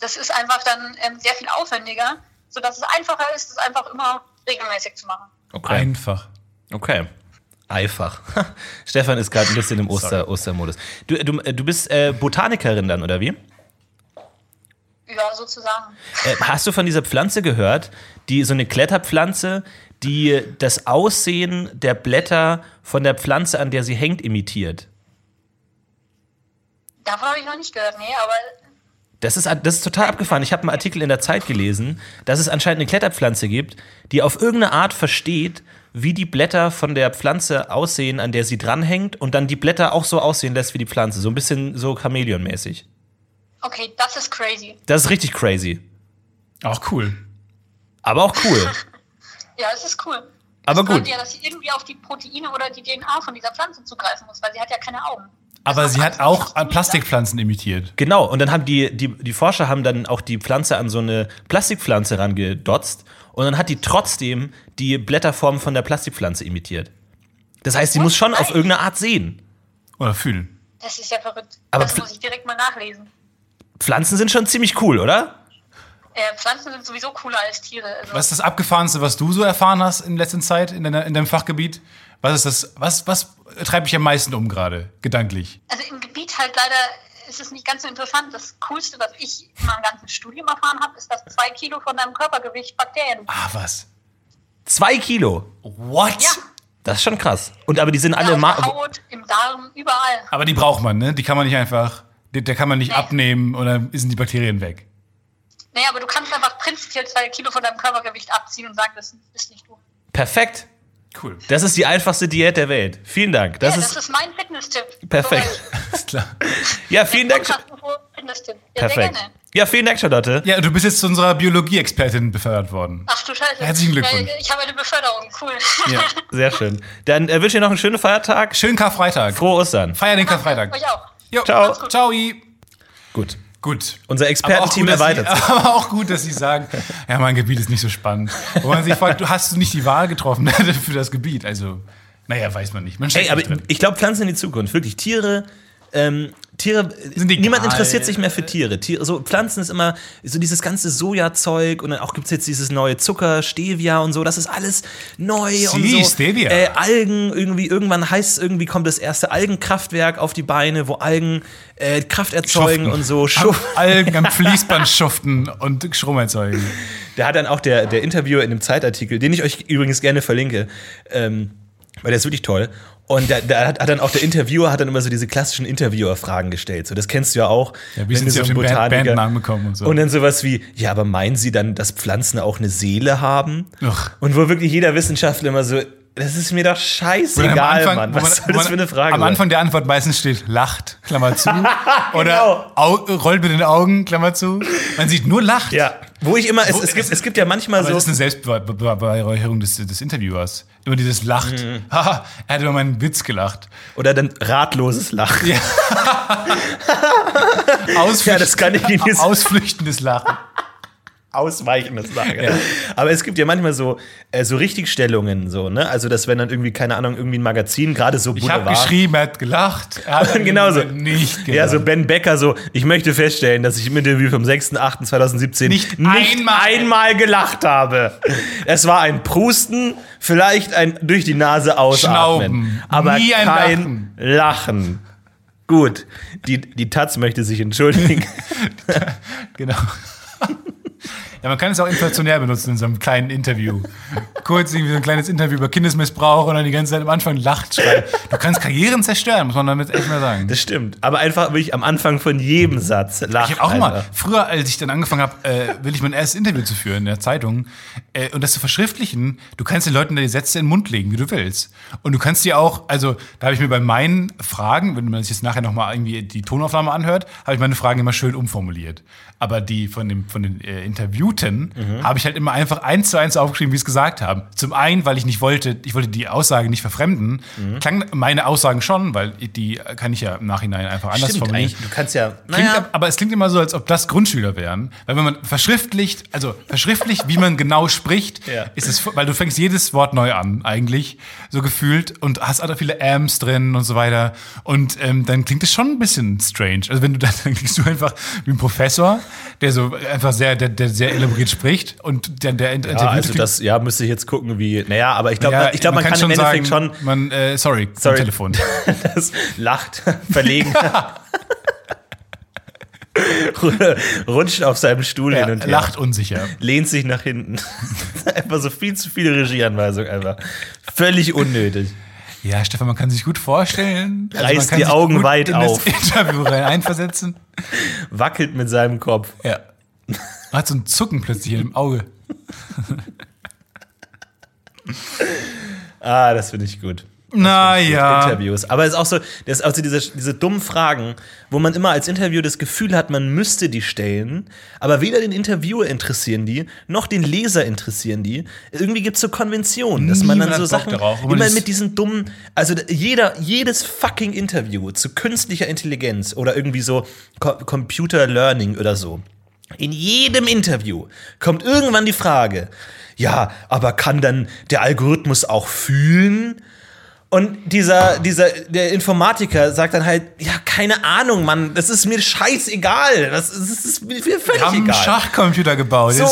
das ist einfach dann ähm, sehr viel aufwendiger, sodass es einfacher ist, das einfach immer regelmäßig zu machen. okay. Einfach. okay. Einfach. Stefan ist gerade ein bisschen im Oster, Ostermodus. Du, du, du bist äh, Botanikerin dann, oder wie? Ja, sozusagen. Äh, hast du von dieser Pflanze gehört, die so eine Kletterpflanze, die das Aussehen der Blätter von der Pflanze, an der sie hängt, imitiert? Davon habe ich noch nicht gehört, nee, aber Das ist, das ist total abgefahren. Ich habe einen Artikel in der Zeit gelesen, dass es anscheinend eine Kletterpflanze gibt, die auf irgendeine Art versteht, wie die Blätter von der Pflanze aussehen, an der sie dranhängt, und dann die Blätter auch so aussehen lässt wie die Pflanze. So ein bisschen so Chamäleon-mäßig. okay, das ist crazy. Das ist richtig crazy. Auch cool. Aber auch cool. Ja, es ist cool. Aber das gut. ja, dass sie irgendwie auf die Proteine oder die DNA von dieser Pflanze zugreifen muss, weil sie hat ja keine Augen. Aber sie hat auch an Plastikpflanzen imitiert. Genau, und dann haben die, die, die Forscher haben dann auch die Pflanze an so eine Plastikpflanze rangedotzt und dann hat die trotzdem die Blätterform von der Plastikpflanze imitiert. Das heißt, sie muss schon auf irgendeine Art sehen. Oder fühlen. Das ist ja verrückt. Aber das muss ich direkt mal nachlesen. Pflanzen sind schon ziemlich cool, oder? Äh, Pflanzen sind sowieso cooler als Tiere. Also, Was ist das Abgefahrenste, was du so erfahren hast in letzter Zeit in, deiner, in deinem Fachgebiet? Was ist das? Was, was treibt dich am meisten um gerade, gedanklich? also im Gebiet halt leider ist es nicht ganz so interessant. Das Coolste, was ich in meinem ganzen Studium erfahren habe, ist, dass zwei Kilo von deinem Körpergewicht Bakterien Ah, was? Zwei Kilo. What? Ja, Das ist schon krass. Und aber die sind alle ja, auf ma der Haut, im Darm, überall. Aber die braucht man, ne? Die kann man nicht einfach, die, der kann man nicht Nee. abnehmen und dann sind die Bakterien weg. Naja, aber du kannst einfach prinzipiell zwei Kilo von deinem Körpergewicht abziehen und sagen, das bist nicht du. perfekt. Cool. Das ist die einfachste Diät der Welt. Vielen Dank. Das ja, ist das ist mein Fitness-Tipp. perfekt. Ist klar. Ja, vielen Dank. Fitness-Tipp. Ja, Perfekt. gerne. Ja, vielen Dank, Charlotte. Ja, du bist jetzt zu unserer Biologie-Expertin befördert worden. Ach du Scheiße. Herzlichen Glückwunsch. Ja, ich habe eine Beförderung. Cool. Ja. Sehr schön. Dann äh, wünsche ich dir noch einen schönen Feiertag. Schönen Karfreitag. Frohe Ostern. Feier den Karfreitag. Euch auch. Jo. Ciao. Ciao. Gut. Gut. Unser Expertenteam erweitert sie, aber auch gut, dass Sie sagen, ja, mein Gebiet ist nicht so spannend. Wo man sich fragt, du hast du nicht die Wahl getroffen für das Gebiet. Also, naja, weiß man nicht. Man Ey, aber drin. ich glaube, Pflanzen in die Zukunft. Wirklich, Tiere. Ähm, Tiere, niemand interessiert sich mehr für Tiere. Tiere. So Pflanzen ist immer so dieses ganze Sojazeug und dann auch gibt es jetzt dieses neue Zucker, Stevia und so. Das ist alles neu und Sie, so. Stevia. Äh, Algen irgendwie irgendwann heißt es irgendwie kommt das erste Algenkraftwerk auf die Beine, wo Algen äh, Kraft erzeugen Schuften. und so. Am Schuff. Algen am Fließband schuften und Strom erzeugen. Da hat dann auch der, der Interviewer in dem Zeitartikel, den ich euch übrigens gerne verlinke, ähm, weil der ist wirklich toll. Und da, da hat, hat dann auch der Interviewer hat dann immer so diese klassischen Interviewer-Fragen gestellt. So, das kennst du ja auch. Ja, wie sind Sie auf einen den Band- Botaniker- Bandnamen gekommen und so. Und dann sowas wie, ja, aber meinen Sie dann, dass Pflanzen auch eine Seele haben? Ach. Und wo wirklich jeder Wissenschaftler immer so, das ist mir doch scheißegal, Mann. wo Was soll das für eine Frage Am sein? Anfang der Antwort meistens steht, lacht, Klammer zu. Oder Genau. au, rollt mit den Augen, Klammer zu. Man sieht nur lacht. Ja, wo ich immer, es, Wo- es, gibt, es gibt ja manchmal so. das ist eine Selbstbeweihräucherung des, des Interviewers. Immer dieses Lacht. Mhm. Haha, er hat über meinen Witz gelacht. Oder dann ratloses Lachen. Ja. Ausflüchten, Ja, das kann ich jetzt- Ausflüchtendes Lachen. Ausweichendes Lager. Aber es gibt ja manchmal so, äh, so Richtigstellungen, so, ne? Also, dass wenn dann irgendwie, keine Ahnung, irgendwie ein Magazin, gerade so Ich habe geschrieben, er hat gelacht. Er hat Genau so. nicht gelacht. Ja, so Ben Becker, so, ich möchte feststellen, dass ich im Interview vom 6.8.2017 Nicht nicht einmal- einmal gelacht habe. Es war ein Prusten, vielleicht ein durch die Nase ausatmen, Schnauben. aber Nie ein kein Lachen. Gut, die, die Taz möchte sich entschuldigen. Genau. Ja, man kann es auch inflationär benutzen in so einem kleinen Interview. Kurz irgendwie so ein kleines Interview über Kindesmissbrauch und dann die ganze Zeit am Anfang lacht schreiben. Du kannst Karrieren zerstören, muss man damit echt mal sagen. Das stimmt. Aber einfach wirklich am Anfang von jedem Satz lachen. Ich habe auch mal, früher, als ich dann angefangen habe, äh, will ich mein erstes Interview zu führen in der Zeitung äh, und das zu verschriftlichen, du kannst den Leuten die Sätze in den Mund legen, wie du willst. Und du kannst dir auch, also da habe ich mir bei meinen Fragen, wenn man sich jetzt nachher nochmal irgendwie die Tonaufnahme anhört, habe ich meine Fragen immer schön umformuliert. Aber die von, dem, von den äh, Interviewten habe ich halt immer einfach eins zu eins aufgeschrieben, wie sie es gesagt haben. Zum einen, weil ich nicht wollte, ich wollte die Aussage nicht verfremden. Klang meine Aussagen schon, weil die kann ich ja im Nachhinein einfach anders Stimmt formulieren. eigentlich. Du kannst ja. Klingt, Naja, aber es klingt immer so, als ob das Grundschüler wären. Weil wenn man verschriftlicht, also verschriftlicht, wie man genau spricht, Ja. ist es, weil du fängst jedes Wort neu an, eigentlich, so gefühlt, und hast auch viele Ams drin und so weiter. Und ähm, dann klingt es schon ein bisschen strange. Also wenn du dann, dann klingst du einfach wie ein Professor, der so einfach sehr, der, der sehr elaboriert spricht und der, der ja, Interviewte also das, ja, müsste ich jetzt gucken, wie. Naja, aber ich glaube, Ja, ich glaube, man, kann, im Endeffekt sagen, schon. Man, äh, sorry, Sorry. Telefon. das lacht, verlegen. Rutscht auf seinem Stuhl Ja, hin und her. lacht unsicher. Lehnt sich nach hinten. einfach so viel zu viele Regieanweisungen einfach. Völlig unnötig. Ja, Stefan, man kann sich gut vorstellen. Also Reißt man kann die Augen weit in auf. Das Interview rein einversetzen. Wackelt mit seinem Kopf. Ja. Man hat so ein Zucken plötzlich im Auge. Ah, das finde ich gut. Naja. Interviews. Aber es ist auch so, das ist also diese, diese dummen Fragen, wo man immer als Interview das Gefühl hat, man müsste die stellen, aber weder den Interviewer interessieren die, noch den Leser interessieren die. Irgendwie gibt es so Konventionen, dass man dann so Sachen darauf. Immer mit diesen dummen, also jeder, jedes fucking Interview zu künstlicher Intelligenz oder irgendwie so Co Computer Learning oder so. In jedem Interview kommt irgendwann die Frage, ja, aber kann dann der Algorithmus auch fühlen? Und dieser, dieser, der Informatiker sagt dann halt, ja, keine Ahnung, Mann, das ist mir scheißegal. Das ist, das ist mir völlig Wir haben einen egal. Schachcomputer gebaut. So,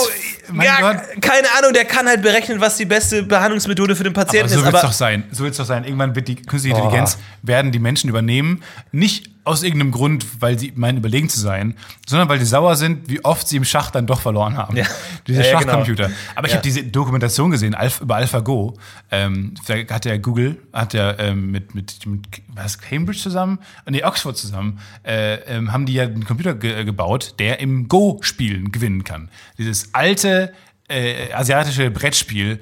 ja, Gott. keine Ahnung, der kann halt berechnen, was die beste Behandlungsmethode für den Aber Patienten so ist. wird es Aber doch sein. So wird es doch sein. Irgendwann wird die künstliche Intelligenz werden die Menschen übernehmen. Nicht aus irgendeinem Grund, weil sie meinen, überlegen zu sein, sondern weil die sauer sind, wie oft sie im Schach dann doch verloren haben. Ja. Diese Ja, genau. Schachcomputer. Aber ich Ja. habe diese Dokumentation gesehen über AlphaGo. Ähm, da hat ja Google, hat ja ähm, mit, mit, mit was, Cambridge zusammen, nee, Oxford zusammen, äh, ähm, haben die ja einen Computer ge äh, gebaut, der im Go-Spielen gewinnen kann. Dieses alte äh, asiatische Brettspiel,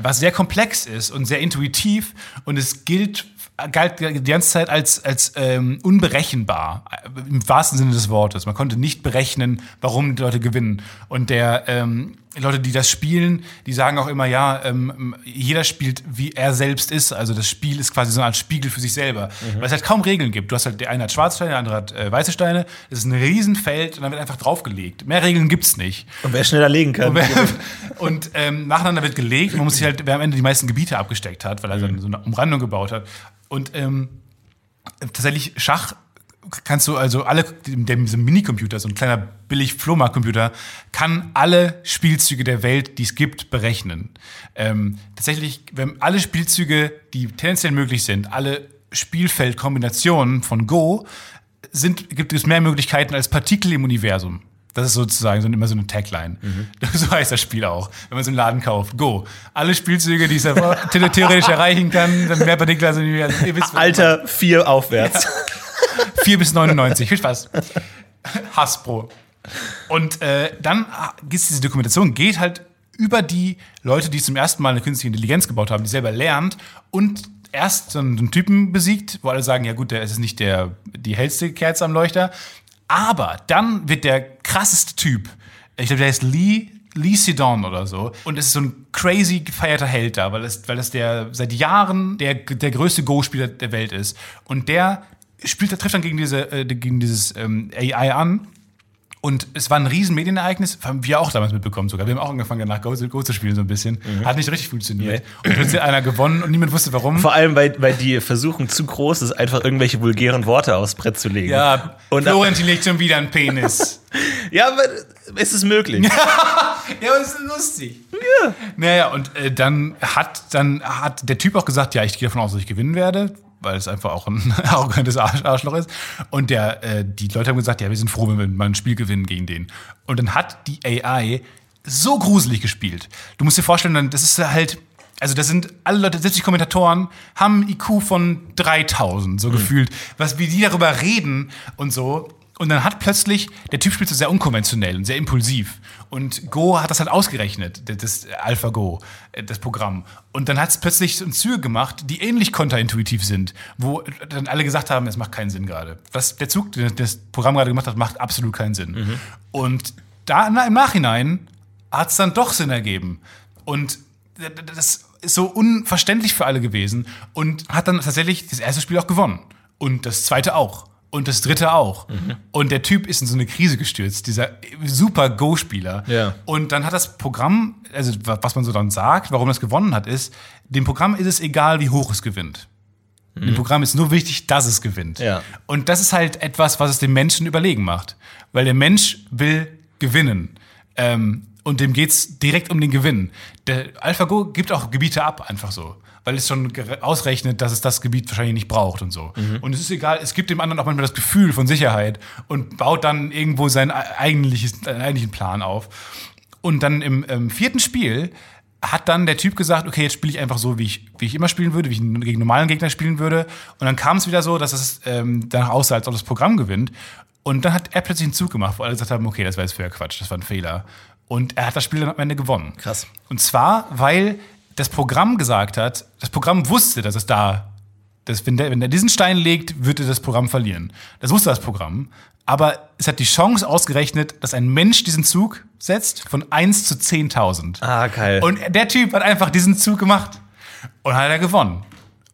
was sehr komplex ist und sehr intuitiv und es gilt galt die ganze Zeit als, als ähm, unberechenbar, äh, im wahrsten Sinne des Wortes. Man konnte nicht berechnen, warum die Leute gewinnen. Und der ähm, Leute, die das spielen, die sagen auch immer, ja, ähm, jeder spielt, wie er selbst ist. Also das Spiel ist quasi so eine Art Spiegel für sich selber. Weil es halt kaum Regeln gibt. Du hast halt, der eine hat schwarze Steine, der andere hat äh, weiße Steine. Es ist ein Riesenfeld und dann wird einfach draufgelegt. Mehr Regeln gibt's nicht. und wer schneller legen kann. Und ähm, nacheinander wird gelegt. Man muss sich halt, wer am Ende die meisten Gebiete abgesteckt hat, weil er dann so eine Umrandung gebaut hat. Und ähm, tatsächlich Schach kannst du also alle, der, dieser Minicomputer, so ein kleiner billig Flohmarktcomputer, kann alle Spielzüge der Welt, die es gibt, berechnen. Ähm, tatsächlich, wenn alle Spielzüge, die tendenziell möglich sind, alle Spielfeldkombinationen von Go, sind, gibt es mehr Möglichkeiten als Partikel im Universum. Das ist sozusagen so, immer so eine Tagline. So heißt das Spiel auch. Wenn man so einen Laden kauft. Go. Alle Spielzüge, die es theoretisch erreichen kann, dann mehr Partikel als im Universum. Alter, vier aufwärts. 4 bis 99. Viel Spaß. Hasbro. Und äh, dann es diese Dokumentation, geht halt über die Leute, die zum ersten Mal eine künstliche Intelligenz gebaut haben, die selber lernt und erst so einen, Typen besiegt, wo alle sagen, ja gut, der ist nicht der, die hellste Kerze am Leuchter. Aber dann wird der krasseste Typ, ich glaube, der heißt Lee, Lee Sedon oder so. Und es ist so ein crazy gefeierter Held da, weil es, weil es der seit Jahren der, der größte Go-Spieler der Welt ist. Und der spielt, trifft dann gegen, diese, äh, gegen dieses ähm, AI an. Und es war ein riesen Medienereignis, haben wir auch damals mitbekommen sogar. Wir haben auch angefangen, danach Go, Go zu spielen so ein bisschen. Hat nicht richtig funktioniert. Und plötzlich hat einer gewonnen und niemand wusste warum. Vor allem, weil, weil die Versuchung zu groß ist, einfach irgendwelche vulgären Worte aufs Brett zu legen. ja, Und- Florentin legt schon wieder einen Penis. Ja, aber es ist möglich. Ja, aber es ist lustig. Ja. Naja, und äh, dann hat dann hat der Typ auch gesagt, ja, ich gehe davon aus, dass ich gewinnen werde, weil es einfach auch ein arrogantes Arsch Arschloch ist. Und der, äh, die Leute haben gesagt, ja, wir sind froh, wenn wir mal ein Spiel gewinnen gegen den. Und dann hat die AI so gruselig gespielt. Du musst dir vorstellen, das ist halt. Also das sind alle Leute, selbst die Kommentatoren, haben einen IQ von 3000, so gefühlt. Was, wie die darüber reden und so. Und dann hat plötzlich, der Typ spielt so sehr unkonventionell und sehr impulsiv. Und Go hat das halt ausgerechnet, das AlphaGo, äh, das Programm. Und dann hat es plötzlich so Züge gemacht, die ähnlich konterintuitiv sind, wo dann alle gesagt haben, es macht keinen Sinn gerade. Was der Zug, den das Programm gerade gemacht hat, macht absolut keinen Sinn. Und da im Nachhinein hat es dann doch Sinn ergeben. Und das ist so unverständlich für alle gewesen und hat dann tatsächlich das erste Spiel auch gewonnen. Und das zweite auch. Und das dritte auch. Und der Typ ist in so eine Krise gestürzt, dieser super Go-Spieler. Ja. Und dann hat das Programm, also was man so dann sagt, warum das gewonnen hat, ist, dem Programm ist es egal, wie hoch es gewinnt. Dem Programm ist nur wichtig, dass es gewinnt. Ja. Und das ist halt etwas, was es dem Menschen überlegen macht. Weil der Mensch will gewinnen. Ähm, und dem geht's direkt um den Gewinn. Der AlphaGo gibt auch Gebiete ab, einfach so. Weil es schon ausrechnet, dass es das Gebiet wahrscheinlich nicht braucht und so. Und es ist egal, es gibt dem anderen auch manchmal das Gefühl von Sicherheit und baut dann irgendwo seinen eigentliches, seinen eigentlichen Plan auf. Und dann im ähm, vierten Spiel hat dann der Typ gesagt, okay, jetzt spiele ich einfach so, wie ich, wie ich immer spielen würde, wie ich gegen normalen Gegner spielen würde. Und dann kam es wieder so, dass es ähm, danach aussah, als ob das Programm gewinnt. Und dann hat er plötzlich einen Zug gemacht, wo alle gesagt haben, okay, das war jetzt für Quatsch, das war ein Fehler. Und er hat das Spiel dann am Ende gewonnen. Krass. Und zwar, weil das Programm gesagt hat, das Programm wusste, dass es da Das, wenn, der, wenn der diesen Stein legt, wird er das Programm verlieren. Das wusste das Programm. Aber es hat die Chance ausgerechnet, dass ein Mensch diesen Zug setzt von 1 zu 10.000. Ah, geil. Und der Typ hat einfach diesen Zug gemacht und hat er gewonnen.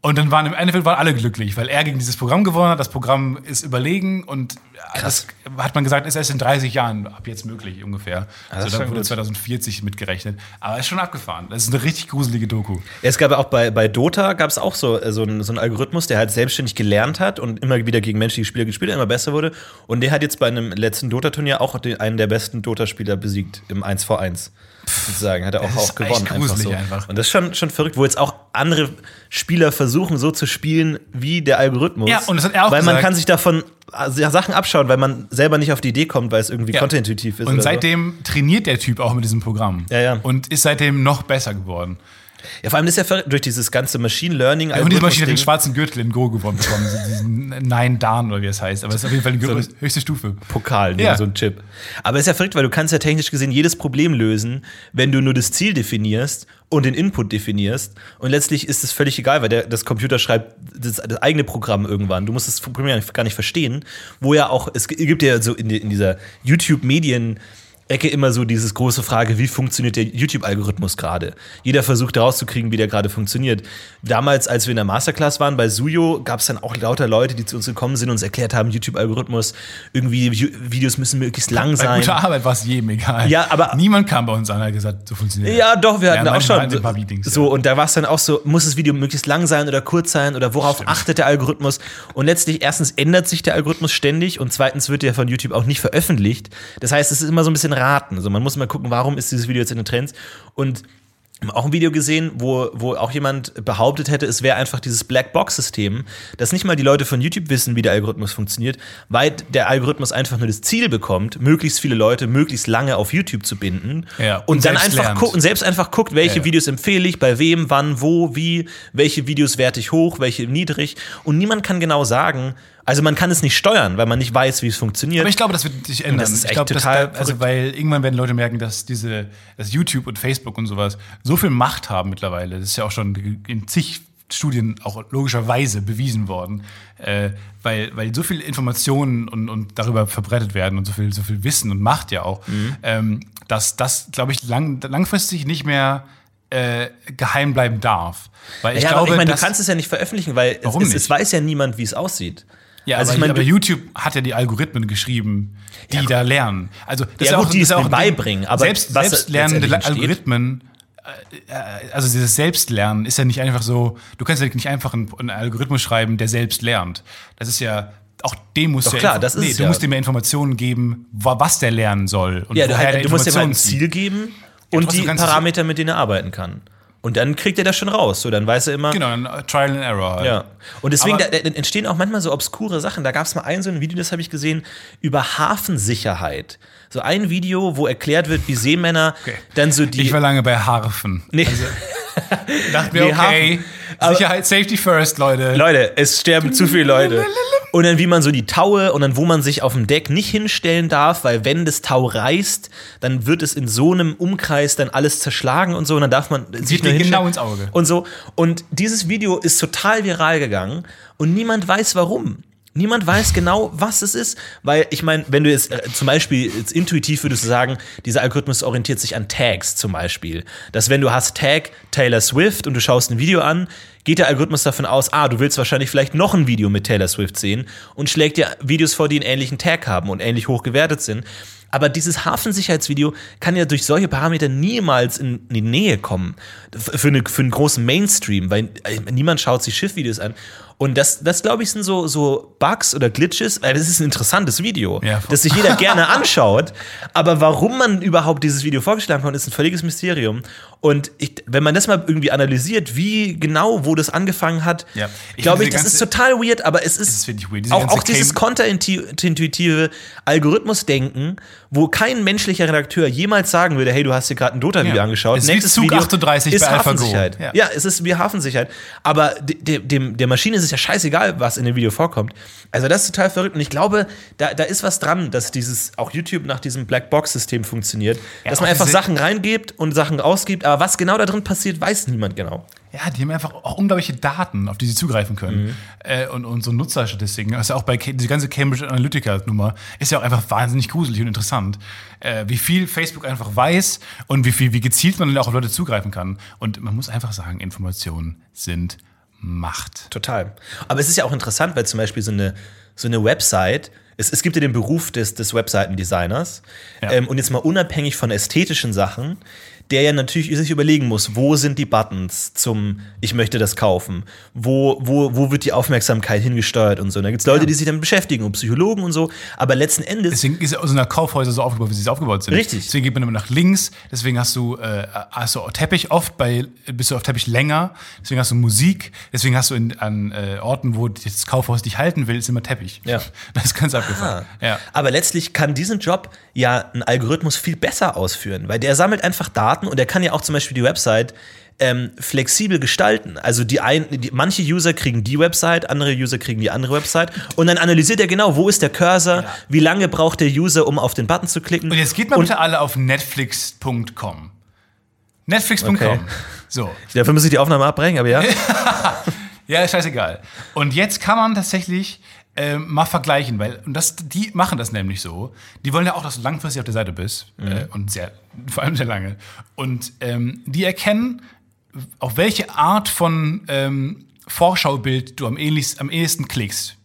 Und dann waren im Endeffekt waren alle glücklich, weil er gegen dieses Programm gewonnen hat. Das Programm ist überlegen und das hat man gesagt, ist erst in 30 Jahren ab jetzt möglich ungefähr. ist also da schon wurde gut. 2040 mitgerechnet. Aber ist schon abgefahren. Das ist eine richtig gruselige Doku. Es gab ja auch bei, bei Dota gab es auch so, äh, so, einen, so einen Algorithmus, der halt selbstständig gelernt hat und immer wieder gegen menschliche Spieler gespielt hat, immer besser wurde. Und der hat jetzt bei einem letzten Dota-Turnier auch den, einen der besten Dota-Spieler besiegt im 1v1. Sozusagen, hat er auch, Das ist auch gewonnen. gruselig so. einfach. Und das ist schon, schon verrückt, wo jetzt auch andere Spieler versuchen, so zu spielen wie der Algorithmus. Ja, und das hat er auch Weil man gesagt. kann sich davon ja, Sachen abschauen, weil man selber nicht auf die Idee kommt, weil es irgendwie Ja. kontraintuitiv ist. Und seitdem trainiert der Typ auch mit diesem Programm. Ja, ja. Und ist seitdem noch besser geworden. So. Ja, vor allem ist ja verrückt, durch dieses ganze Machine Learning. und diese Maschine hat den schwarzen Gürtel in Go gewonnen bekommen. diesen Nine Dan oder wie es heißt. Aber es ist auf jeden Fall die Gürtel- höchste Stufe. Pokal, Ja. ja. so ein Chip. Aber es ist ja verrückt, weil du kannst ja technisch gesehen jedes Problem lösen, wenn du nur das Ziel definierst und den Input definierst. Und letztlich ist es völlig egal, weil der, das Computer schreibt das, das eigene Programm irgendwann. Du musst das Problem ja gar nicht verstehen. Wo ja auch, es gibt ja so in, in dieser YouTube-Medien- Ecke immer so diese große Frage, wie funktioniert der YouTube-Algorithmus gerade? Jeder versucht herauszukriegen, wie der gerade funktioniert. Damals, als wir in der Masterclass waren bei Suyo, gab es dann auch lauter Leute, die zu uns gekommen sind und uns erklärt haben, YouTube-Algorithmus, irgendwie Videos müssen möglichst lang Bei sein. guter Arbeit war es jedem egal. Ja, aber- Niemand kam bei uns an und hat gesagt, so funktioniert Ja, doch, wir hatten Ja, auch schon paar Meetings, ja. so und da war es dann auch so, muss das Video möglichst lang sein oder kurz sein oder worauf achtet der Algorithmus? Und letztlich erstens ändert sich der Algorithmus ständig und zweitens wird der von YouTube auch nicht veröffentlicht. Das heißt, es ist immer so ein bisschen raten. Also man muss mal gucken, warum ist dieses Video jetzt in den Trends und auch ein Video gesehen, wo, wo auch jemand behauptet hätte, es wäre einfach dieses Blackbox-System, dass nicht mal die Leute von YouTube wissen, wie der Algorithmus funktioniert, weil der Algorithmus einfach nur das Ziel bekommt, möglichst viele Leute möglichst lange auf YouTube zu binden Ja, und, und dann einfach gucken, und selbst einfach guckt, welche Ja, ja. Videos empfehle ich, bei wem, wann, wo, wie, welche Videos werte ich hoch, welche niedrig. Und niemand kann genau sagen, also man kann es nicht steuern, weil man nicht weiß, wie es funktioniert. Aber ich glaube, das wird sich ändern. das ist ich echt glaube, total das, also weil irgendwann werden Leute merken, dass diese, dass YouTube und Facebook und sowas so viel Macht haben mittlerweile. Das ist ja auch schon in zig Studien auch logischerweise bewiesen worden, äh, weil, weil so viel Informationen und, und darüber verbreitet werden und so viel, so viel Wissen und Macht ja auch, Mhm. ähm, dass das, glaube ich, lang, langfristig nicht mehr äh, geheim bleiben darf. Weil ich ja, glaube, aber ich meine, du kannst es ja nicht veröffentlichen, weil es, nicht? es weiß ja niemand, wie es aussieht. Ja, also aber, ich meine, aber du- YouTube hat ja die Algorithmen geschrieben, die da lernen. Also das Ja, ist gut, auch, die ist es auch beibringen, aber selbst, was selbstlernende Algorithmen, äh, äh, also dieses Selbstlernen ist ja nicht einfach so, du kannst ja nicht einfach einen, einen Algorithmus schreiben, der selbst lernt. Das ist ja auch dem musst Doch du ja klar, ist nee, du ja. musst ihm ja Informationen geben, wa- was der lernen soll und Ja, du, woher halt, der du musst dir mal ein Ziel geben Ja, und trotzdem die du- Parameter, mit denen er arbeiten kann. Und dann kriegt er das schon raus. So, dann weiß er immer. Genau, dann äh, Trial and Error. Halt. Ja. Und deswegen da, da entstehen auch manchmal so obskure Sachen. Da gab es mal ein so ein Video, das habe ich gesehen, über Hafensicherheit. So ein Video, wo erklärt wird, wie Seemänner Okay. dann so die. Ich war lange bei Harfen. nee, Dachte mir, Nee, okay, Aber- Sicherheit, Safety first, Leute. Leute, es sterben zu viele Leute. Und dann wie man so die Taue und dann wo man sich auf dem Deck nicht hinstellen darf, weil wenn das Tau reißt, dann wird es in so einem Umkreis dann alles zerschlagen und so und dann darf man sich Geht nur genau ins Auge. Und so und dieses Video ist total viral gegangen und niemand weiß warum. Niemand weiß genau, was es ist, weil ich meine, wenn du jetzt äh, zum Beispiel jetzt intuitiv würdest du sagen, dieser Algorithmus orientiert sich an Tags zum Beispiel, dass wenn du hast Tag Taylor Swift und du schaust ein Video an, geht der Algorithmus davon aus, ah, du willst wahrscheinlich vielleicht noch ein Video mit Taylor Swift sehen und schlägt dir Videos vor, die einen ähnlichen Tag haben und ähnlich hoch gewertet sind. Aber dieses Hafensicherheitsvideo kann ja durch solche Parameter niemals in die Nähe kommen. Für, eine, für einen großen Mainstream, weil äh, niemand schaut sich Schiffvideos an. Und das, das glaube ich, sind so, so Bugs oder Glitches. Weil das ist ein interessantes Video, Ja, das sich jeder gerne anschaut. Aber warum man überhaupt dieses Video vorgeschlagen hat, ist ein völliges Mysterium. Und ich, wenn man das mal irgendwie analysiert, wie genau, wo das angefangen hat, Ja. Glaube ich, das ist total weird, aber es ist ist weird. Auch, auch dieses konterintuitive Algorithmusdenken, wo kein menschlicher Redakteur jemals sagen würde, hey, du hast dir gerade ein Dota-Video Ja. angeschaut. Es ist wie Zug 38 ist bei. Hafensicherheit. Ja. Ja. es ist wie Hafensicherheit. Aber de, de, dem, der Maschine ist es ja scheißegal, was in dem Video vorkommt. Also das ist total verrückt. Und ich glaube, da, da ist was dran, dass dieses auch YouTube nach diesem Blackbox-System funktioniert. Ja, dass man einfach Sachen reingibt und Sachen ausgibt, aber was genau da drin passiert, weiß niemand genau. Ja, die haben einfach auch unglaubliche Daten, auf die sie zugreifen können. Mhm. Äh, und, und so Nutzerstatistiken. Also auch bei diese ganze Cambridge Analytica-Nummer ist ja auch einfach wahnsinnig gruselig und interessant. Äh, wie viel Facebook einfach weiß und wie viel, wie gezielt man dann auch auf Leute zugreifen kann. Und man muss einfach sagen, Informationen sind Macht. Total. Aber es ist ja auch interessant, weil zum Beispiel so eine, so eine Website, es, es gibt ja den Beruf des, des Webseitendesigners. Ja. Ähm, und jetzt mal unabhängig von ästhetischen Sachen, der ja natürlich sich überlegen muss, wo sind die Buttons zum Ich möchte das kaufen? Wo, wo, wo wird die Aufmerksamkeit hingesteuert und so? Und da gibt es Leute, Ja. die sich damit beschäftigen und Psychologen und so. Aber letzten Endes. Deswegen ist so eine Kaufhäuser so aufgebaut, wie sie aufgebaut sind. Richtig. Deswegen geht man immer nach links. Deswegen hast du, äh, hast du Teppich oft bei, bist du auf Teppich länger. Deswegen hast du Musik. Deswegen hast du in, an äh, Orten, wo das Kaufhaus dich halten will, ist immer Teppich. Ja. Das ist ganz abgefahren. Ah. Ja. Aber letztlich kann diesen Job ja ein Algorithmus viel besser ausführen, weil der sammelt einfach Daten und der kann ja auch zum Beispiel die Website ähm, flexibel gestalten. Also die, ein, die manche User kriegen die Website, andere User kriegen die andere Website und dann analysiert er genau, wo ist der Cursor, wie lange braucht der User, um auf den Button zu klicken. Und jetzt geht mal bitte alle auf netflix.com. Netflix.com. Okay. So. Dafür muss ich die Aufnahme abbrechen, aber ja. Ja, ist scheißegal. Und jetzt kann man tatsächlich ähm, mal vergleichen, weil und das, die machen das nämlich so. Die wollen ja auch, dass du langfristig auf der Seite bist äh, und sehr, vor allem sehr lange. Und ähm, die erkennen, auf welche Art von ähm, Vorschaubild du am, ähnlichst, am ehesten klickst.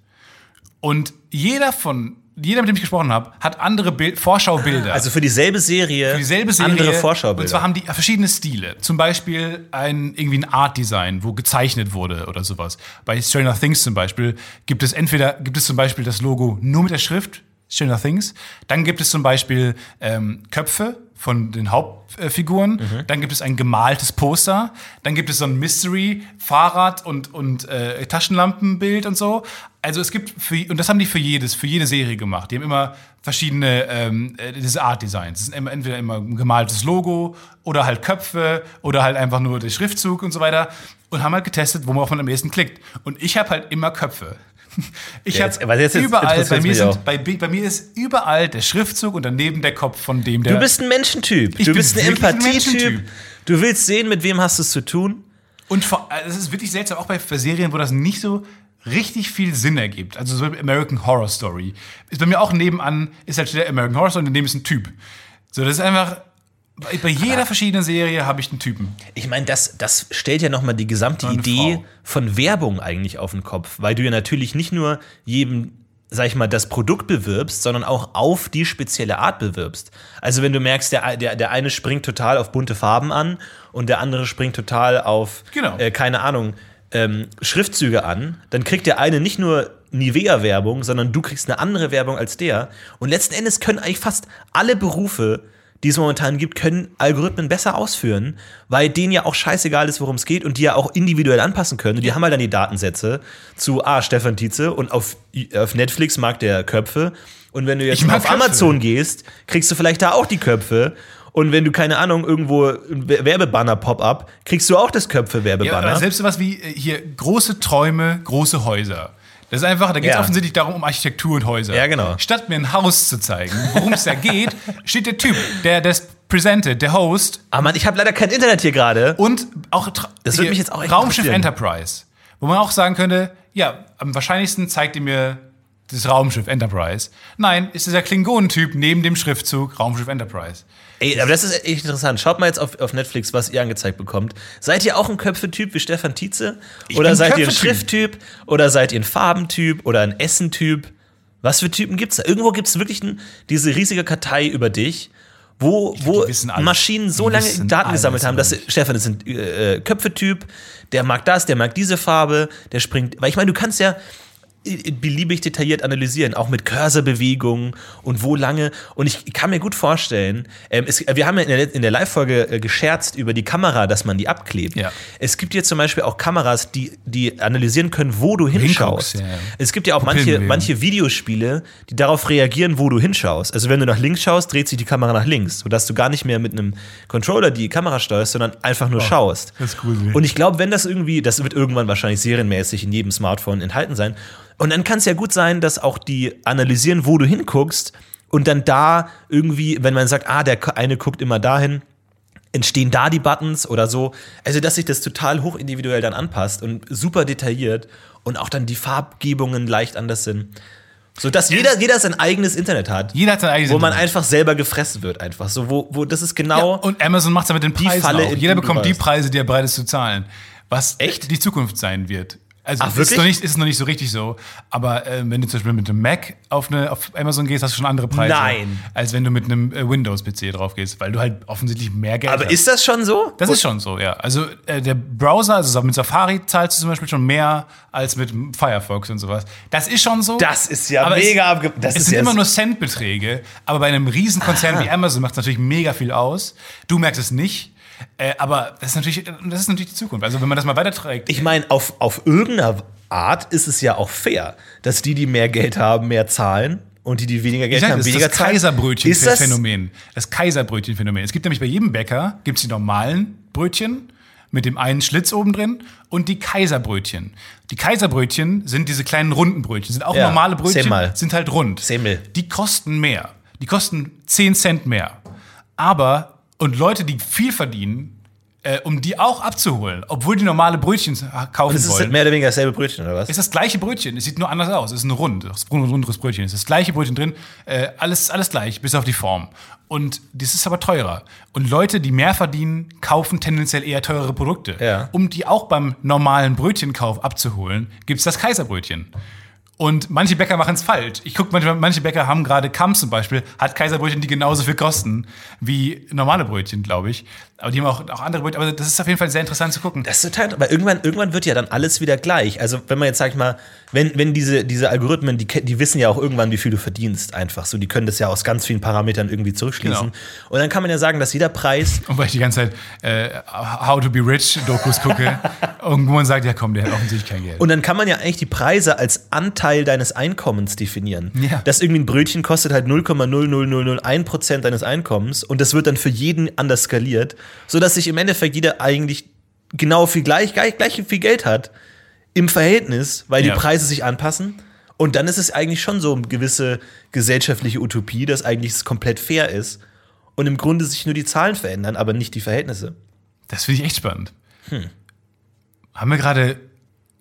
Und jeder von jeder, mit dem ich gesprochen habe, hat andere Bild Vorschaubilder. Also für dieselbe Serie, Für dieselbe Serie. andere Vorschaubilder. Und zwar haben die verschiedene Stile. Zum Beispiel ein, irgendwie ein Art-Design, wo gezeichnet wurde oder sowas. Bei Stranger Things zum Beispiel gibt es entweder, gibt es zum Beispiel das Logo nur mit der Schrift Stranger Things. Dann gibt es zum Beispiel ähm, Köpfe von den Hauptfiguren. Mhm. Dann gibt es ein gemaltes Poster. Dann gibt es so ein Mystery-Fahrrad und, und äh, Taschenlampenbild und so. Also es gibt für, und das haben die für jedes, für jede Serie gemacht. Die haben immer verschiedene ähm, äh, diese Art Designs. Es ist immer, entweder immer ein gemaltes Logo oder halt Köpfe oder halt einfach nur der Schriftzug und so weiter. Und haben halt getestet, worauf man am ehesten klickt. Und ich habe halt immer Köpfe. Ich Ja, habe überall, bei mir, sind, bei, bei mir ist überall der Schriftzug und daneben der Kopf von dem, der. Du bist ein Menschentyp. Ich du bin bist ein Empathietyp. Du willst sehen, mit wem hast du es zu tun. Und vor- also es ist wirklich seltsam, auch bei Serien, wo das nicht so richtig viel Sinn ergibt. Also so American Horror Story. Ist bei mir auch nebenan, ist halt der American Horror Story und daneben ist ein Typ. So, das ist einfach. Bei, bei jeder verschiedenen Serie habe ich einen Typen. Ich meine, das, das stellt ja nochmal die gesamte Idee Frau. von Werbung eigentlich auf den Kopf, weil du ja natürlich nicht nur jedem, sag ich mal, das Produkt bewirbst, sondern auch auf die spezielle Art bewirbst. Also wenn du merkst, der, der, der eine springt total auf bunte Farben an und der andere springt total auf, Genau. äh, keine Ahnung, ähm, Schriftzüge an, dann kriegt der eine nicht nur Nivea-Werbung, sondern du kriegst eine andere Werbung als der. Und letzten Endes können eigentlich fast alle Berufe, die es momentan gibt, können Algorithmen besser ausführen, weil denen ja auch scheißegal ist, worum es geht und die ja auch individuell anpassen können. Und die haben halt dann die Datensätze zu, ah, Stefan Tietze und auf, auf Netflix mag der Köpfe. Und wenn du jetzt auf Köpfe. Amazon gehst, kriegst du vielleicht da auch die Köpfe. Und wenn du, keine Ahnung, irgendwo ein Werbebanner-Pop-up, kriegst du auch das Ja, Köpfe-Werbebanner. aber selbst sowas wie äh, hier große Träume, große Häuser. Das ist einfach, da geht es Ja. offensichtlich darum, um Architektur und Häuser. Ja, genau. Statt mir ein Haus zu zeigen, worum es da geht, steht der Typ, der das presented, der Host Ah, Mann, ich habe leider kein Internet hier gerade. und auch Das hier, mich jetzt auch echt Raumschiff. Enterprise. Wo man auch sagen könnte, ja, am wahrscheinlichsten zeigt ihr mir das Raumschiff Enterprise. Nein, ist dieser Klingonentyp neben dem Schriftzug Raumschiff Enterprise. Ey, aber das ist echt interessant. Schaut mal jetzt auf, auf Netflix, was ihr angezeigt bekommt. Seid ihr auch ein Köpfe-Typ wie Stefan Tietze? Oder bin seid ihr ein. Schrifttyp? Oder seid ihr ein Farbentyp? Oder ein Essentyp? Was für Typen gibt's da? Irgendwo gibt's wirklich ein, diese riesige Kartei über dich, wo, wo wissen alles. Maschinen so lange Daten gesammelt haben, dass Stefan ist ein äh, Köpfe-Typ, der mag das, der mag diese Farbe, der springt. Weil ich meine, du kannst ja, beliebig detailliert analysieren, auch mit Cursorbewegungen und wo lange. Und ich kann mir gut vorstellen, ähm, es, wir haben ja in der, in der Live-Folge äh, gescherzt über die Kamera, dass man die abklebt. Ja. Es gibt jetzt zum Beispiel auch Kameras, die, die analysieren können, wo du hinschaust. Hinguckst, ja, ja. Es gibt ja auch manche, manche Videospiele, die darauf reagieren, wo du hinschaust. Also wenn du nach links schaust, dreht sich die Kamera nach links, sodass du gar nicht mehr mit einem Controller die Kamera steuerst, sondern einfach nur schaust. Oh, das ist gruselig. Und ich glaube, wenn das irgendwie, das wird irgendwann wahrscheinlich serienmäßig in jedem Smartphone enthalten sein. Und dann kann es ja gut sein, dass auch die analysieren, wo du hinguckst und dann da irgendwie, wenn man sagt, ah, der eine guckt immer dahin, entstehen da die Buttons oder so. Also, dass sich das total hochindividuell dann anpasst und super detailliert und auch dann die Farbgebungen leicht anders sind. Sodass jeder, jeder sein eigenes Internet hat. Jeder hat sein eigenes Wo man Internet. einfach selber gefressen wird, einfach. So, wo, wo das ist genau. Ja, und Amazon macht es mit den Preisen Falle, auch. Jeder bekommt die. Preise, die er bereit ist zu zahlen. Was Echt? die Zukunft sein wird. Also Ach, ist noch nicht, ist noch nicht so richtig so. Aber äh, wenn du zum Beispiel mit einem Mac auf, eine, auf Amazon gehst, hast du schon andere Preise. Nein. Als wenn du mit einem äh, Windows-PC drauf gehst, weil du halt offensichtlich mehr Geld aber hast. ist das schon so? das ist schon so, ja. Also äh, der Browser, also mit Safari zahlst du zum Beispiel schon mehr als mit Firefox und sowas. Das ist schon so. Das ist ja Aber mega abge- das es sind immer nur Centbeträge, aber bei einem Riesenkonzern wie Amazon macht es natürlich mega viel aus. Du merkst es nicht. Äh, aber das ist, natürlich, das ist natürlich die Zukunft. Also wenn man das mal weiterträgt. Ich meine, auf, auf irgendeiner Art ist es ja auch fair, dass die, die mehr Geld haben, mehr zahlen und die, die weniger Geld haben, weniger das zahlen. Ist das- Kaiserbrötchen-Phänomen. Das Kaiserbrötchen-Phänomen. Es gibt nämlich bei jedem Bäcker gibt's die normalen Brötchen mit dem einen Schlitz oben drin und die Kaiserbrötchen. Die Kaiserbrötchen sind diese kleinen runden Brötchen. Sind auch Ja, normale Brötchen, Semmel. sind halt rund. Semmel. Die kosten mehr. Die kosten 10 Cent mehr. Aber, und Leute, die viel verdienen, äh, um die auch abzuholen, obwohl die normale Brötchen kaufen Das ist wollen, mehr oder weniger dasselbe Brötchen, oder was? ist das gleiche Brötchen. Es sieht nur anders aus. Es ist ein rund, es ist ein runderes Brötchen. Es ist das gleiche Brötchen drin. Äh, alles, alles gleich, bis auf die Form. Und das ist aber teurer. Und Leute, die mehr verdienen, kaufen tendenziell eher teurere Produkte. Ja. Um die auch beim normalen Brötchenkauf abzuholen, gibt es das Kaiserbrötchen. Und manche Bäcker machen es falsch. Ich gucke manchmal, manche Bäcker haben gerade Kamm zum Beispiel, hat Kaiserbrötchen, die genauso viel kosten wie normale Brötchen, glaube ich. Aber die haben auch, auch andere Brötchen. Aber das ist auf jeden Fall sehr interessant zu gucken. Das ist total, aber irgendwann, irgendwann wird ja dann alles wieder gleich. Also, wenn man jetzt, sag ich mal, wenn, wenn diese, diese Algorithmen, die, die wissen ja auch irgendwann, wie viel du verdienst, einfach so. Die können das ja aus ganz vielen Parametern irgendwie zurückschließen. Genau. Und dann kann man ja sagen, dass jeder Preis Und weil ich die ganze Zeit äh, How to be Rich Dokus gucke, irgendwo man sagt, ja komm, der hat offensichtlich kein Geld. Und dann kann man ja eigentlich die Preise als Anteil deines Einkommens definieren. Ja. Dass irgendwie ein Brötchen kostet halt 0,00001% deines Einkommens und das wird dann für jeden anders skaliert, sodass sich im Endeffekt jeder eigentlich genau viel gleich, gleich, gleich viel Geld hat im Verhältnis, weil Ja. die Preise sich anpassen. Und dann ist es eigentlich schon so eine gewisse gesellschaftliche Utopie, dass eigentlich es komplett fair ist und im Grunde sich nur die Zahlen verändern, aber nicht die Verhältnisse. das finde ich echt spannend. Haben wir gerade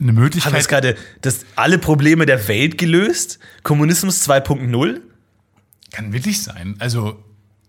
eine Möglichkeit? Haben wir jetzt gerade das, alle Probleme der Welt gelöst? Kommunismus 2.0? Kann wirklich sein. Also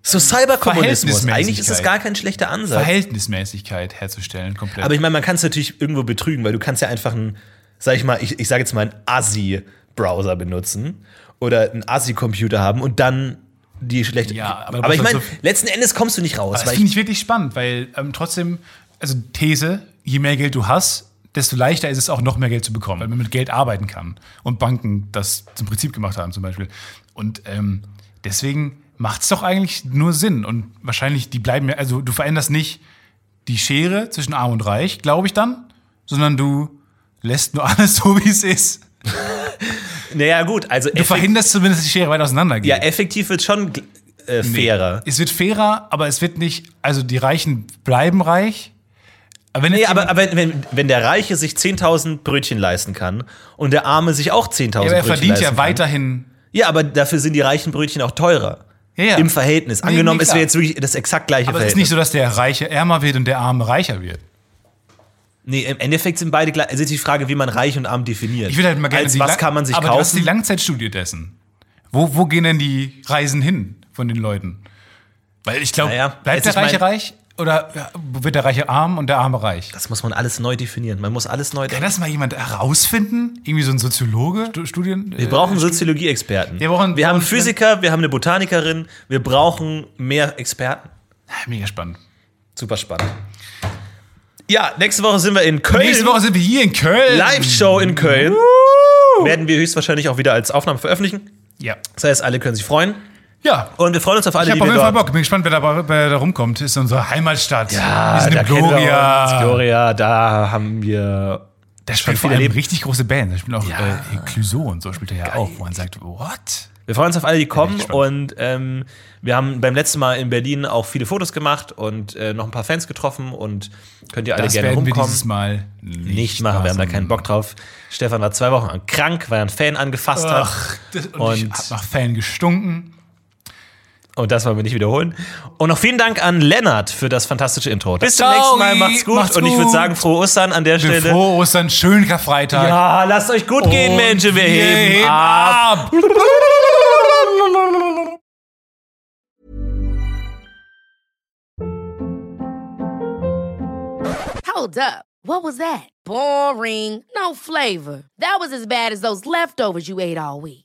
So Cyberkommunismus. Eigentlich ist das gar kein schlechter Ansatz. Verhältnismäßigkeit herzustellen, komplett. Aber ich meine, man kann es natürlich irgendwo betrügen, weil du kannst ja einfach einen, sag ich mal, ich, ich sage jetzt mal einen ASI-Browser benutzen oder einen ASI-Computer haben und dann die schlechte. Ja, aber aber ich musst meine, halt so- letzten Endes kommst du nicht raus. Das finde ich, ich wirklich spannend, weil ähm, trotzdem, also These, je mehr Geld du hast, desto leichter ist es auch noch mehr Geld zu bekommen, weil man mit Geld arbeiten kann. Und Banken das zum Prinzip gemacht haben zum Beispiel. Und ähm, deswegen macht es doch eigentlich nur Sinn. Und wahrscheinlich, die bleiben ja, also du veränderst nicht die Schere zwischen Arm und Reich, glaube ich dann, sondern du lässt nur alles so, wie es ist. naja, gut, also Du verhinderst zumindest, dass die Schere weit auseinander geht. ja, effektiv wird schon äh, fairer. Es wird fairer, aber es wird nicht, also die Reichen bleiben reich. Aber wenn Nee, aber, aber wenn, wenn der Reiche sich 10.000 Brötchen leisten kann und der Arme sich auch 10.000 Ja, aber er Brötchen verdient leisten ja kann. weiterhin. Ja, aber dafür sind die reichen Brötchen auch teurer. Ja, ja. Im Verhältnis. Nee, Angenommen, nee, es wäre jetzt wirklich das exakt gleiche Aber es ist Verhältnis. nicht so, dass der Reiche ärmer wird und der Arme reicher wird. Nee, im Endeffekt sind beide gleich. Es ist die Frage, wie man reich und arm definiert. Ich würde halt mal gerne Als was Lang- kann man sich aber was ist kaufen? die Langzeitstudie dessen? Wo, wo gehen denn die Reisen hin von den Leuten? Weil ich glaube, Naja, bleibt der ich Reiche reich oder wird der Reiche arm und der Arme reich? das muss man alles neu definieren. Man muss alles neu Kann denken. das mal jemand herausfinden? Irgendwie so ein Soziologe? Stu- Studien? Wir brauchen Soziologie-Experten. Wir brauchen- wir haben brauchen- Physiker, wir haben eine Botanikerin, wir brauchen mehr Experten. Mega spannend. Super spannend. Ja, nächste Woche sind wir in Köln. Nächste Woche sind wir hier in Köln. Live-Show in Köln. werden wir höchstwahrscheinlich auch wieder als Aufnahme veröffentlichen. Ja. Das heißt, alle können sich freuen. Ja. Und wir freuen uns auf alle, Ich die habe auf jeden Fall. Bock. Bin gespannt, wer da, wer da rumkommt. Ist unsere Heimatstadt. Ja, wir sind da wir Gloria. Gloria, da haben wir Da spielt vor allem Leben. richtig große Band. Da spielt auch Ja. äh, Clouseau und so spielt er ja auch, wo man sagt, what? Wir freuen uns auf alle, die kommen. Und ähm, wir haben beim letzten Mal in Berlin auch viele Fotos gemacht und äh, noch ein paar Fans getroffen. Und könnt ihr alle Das gerne werden wir dieses Mal nicht, nicht machen, wir haben da keinen Bock drauf. Stefan war zwei Wochen krank, weil er einen Fan angefasst hat. Ach, das, und, Und- ich hab nach Fan gestunken. Und das wollen wir nicht wiederholen. Und noch vielen Dank an Lennart für das fantastische Intro. Bis zum Ciao, nächsten Mal, macht's gut. macht's und ich würde sagen, frohe Ostern an der Stelle. Frohe Ostern, schönen Karfreitag. Ja, lasst euch gut gehen, Und Menschen. Wir heben ab. ab. Hold up. What was that? Boring. No flavor. That was as bad as those leftovers you ate all week.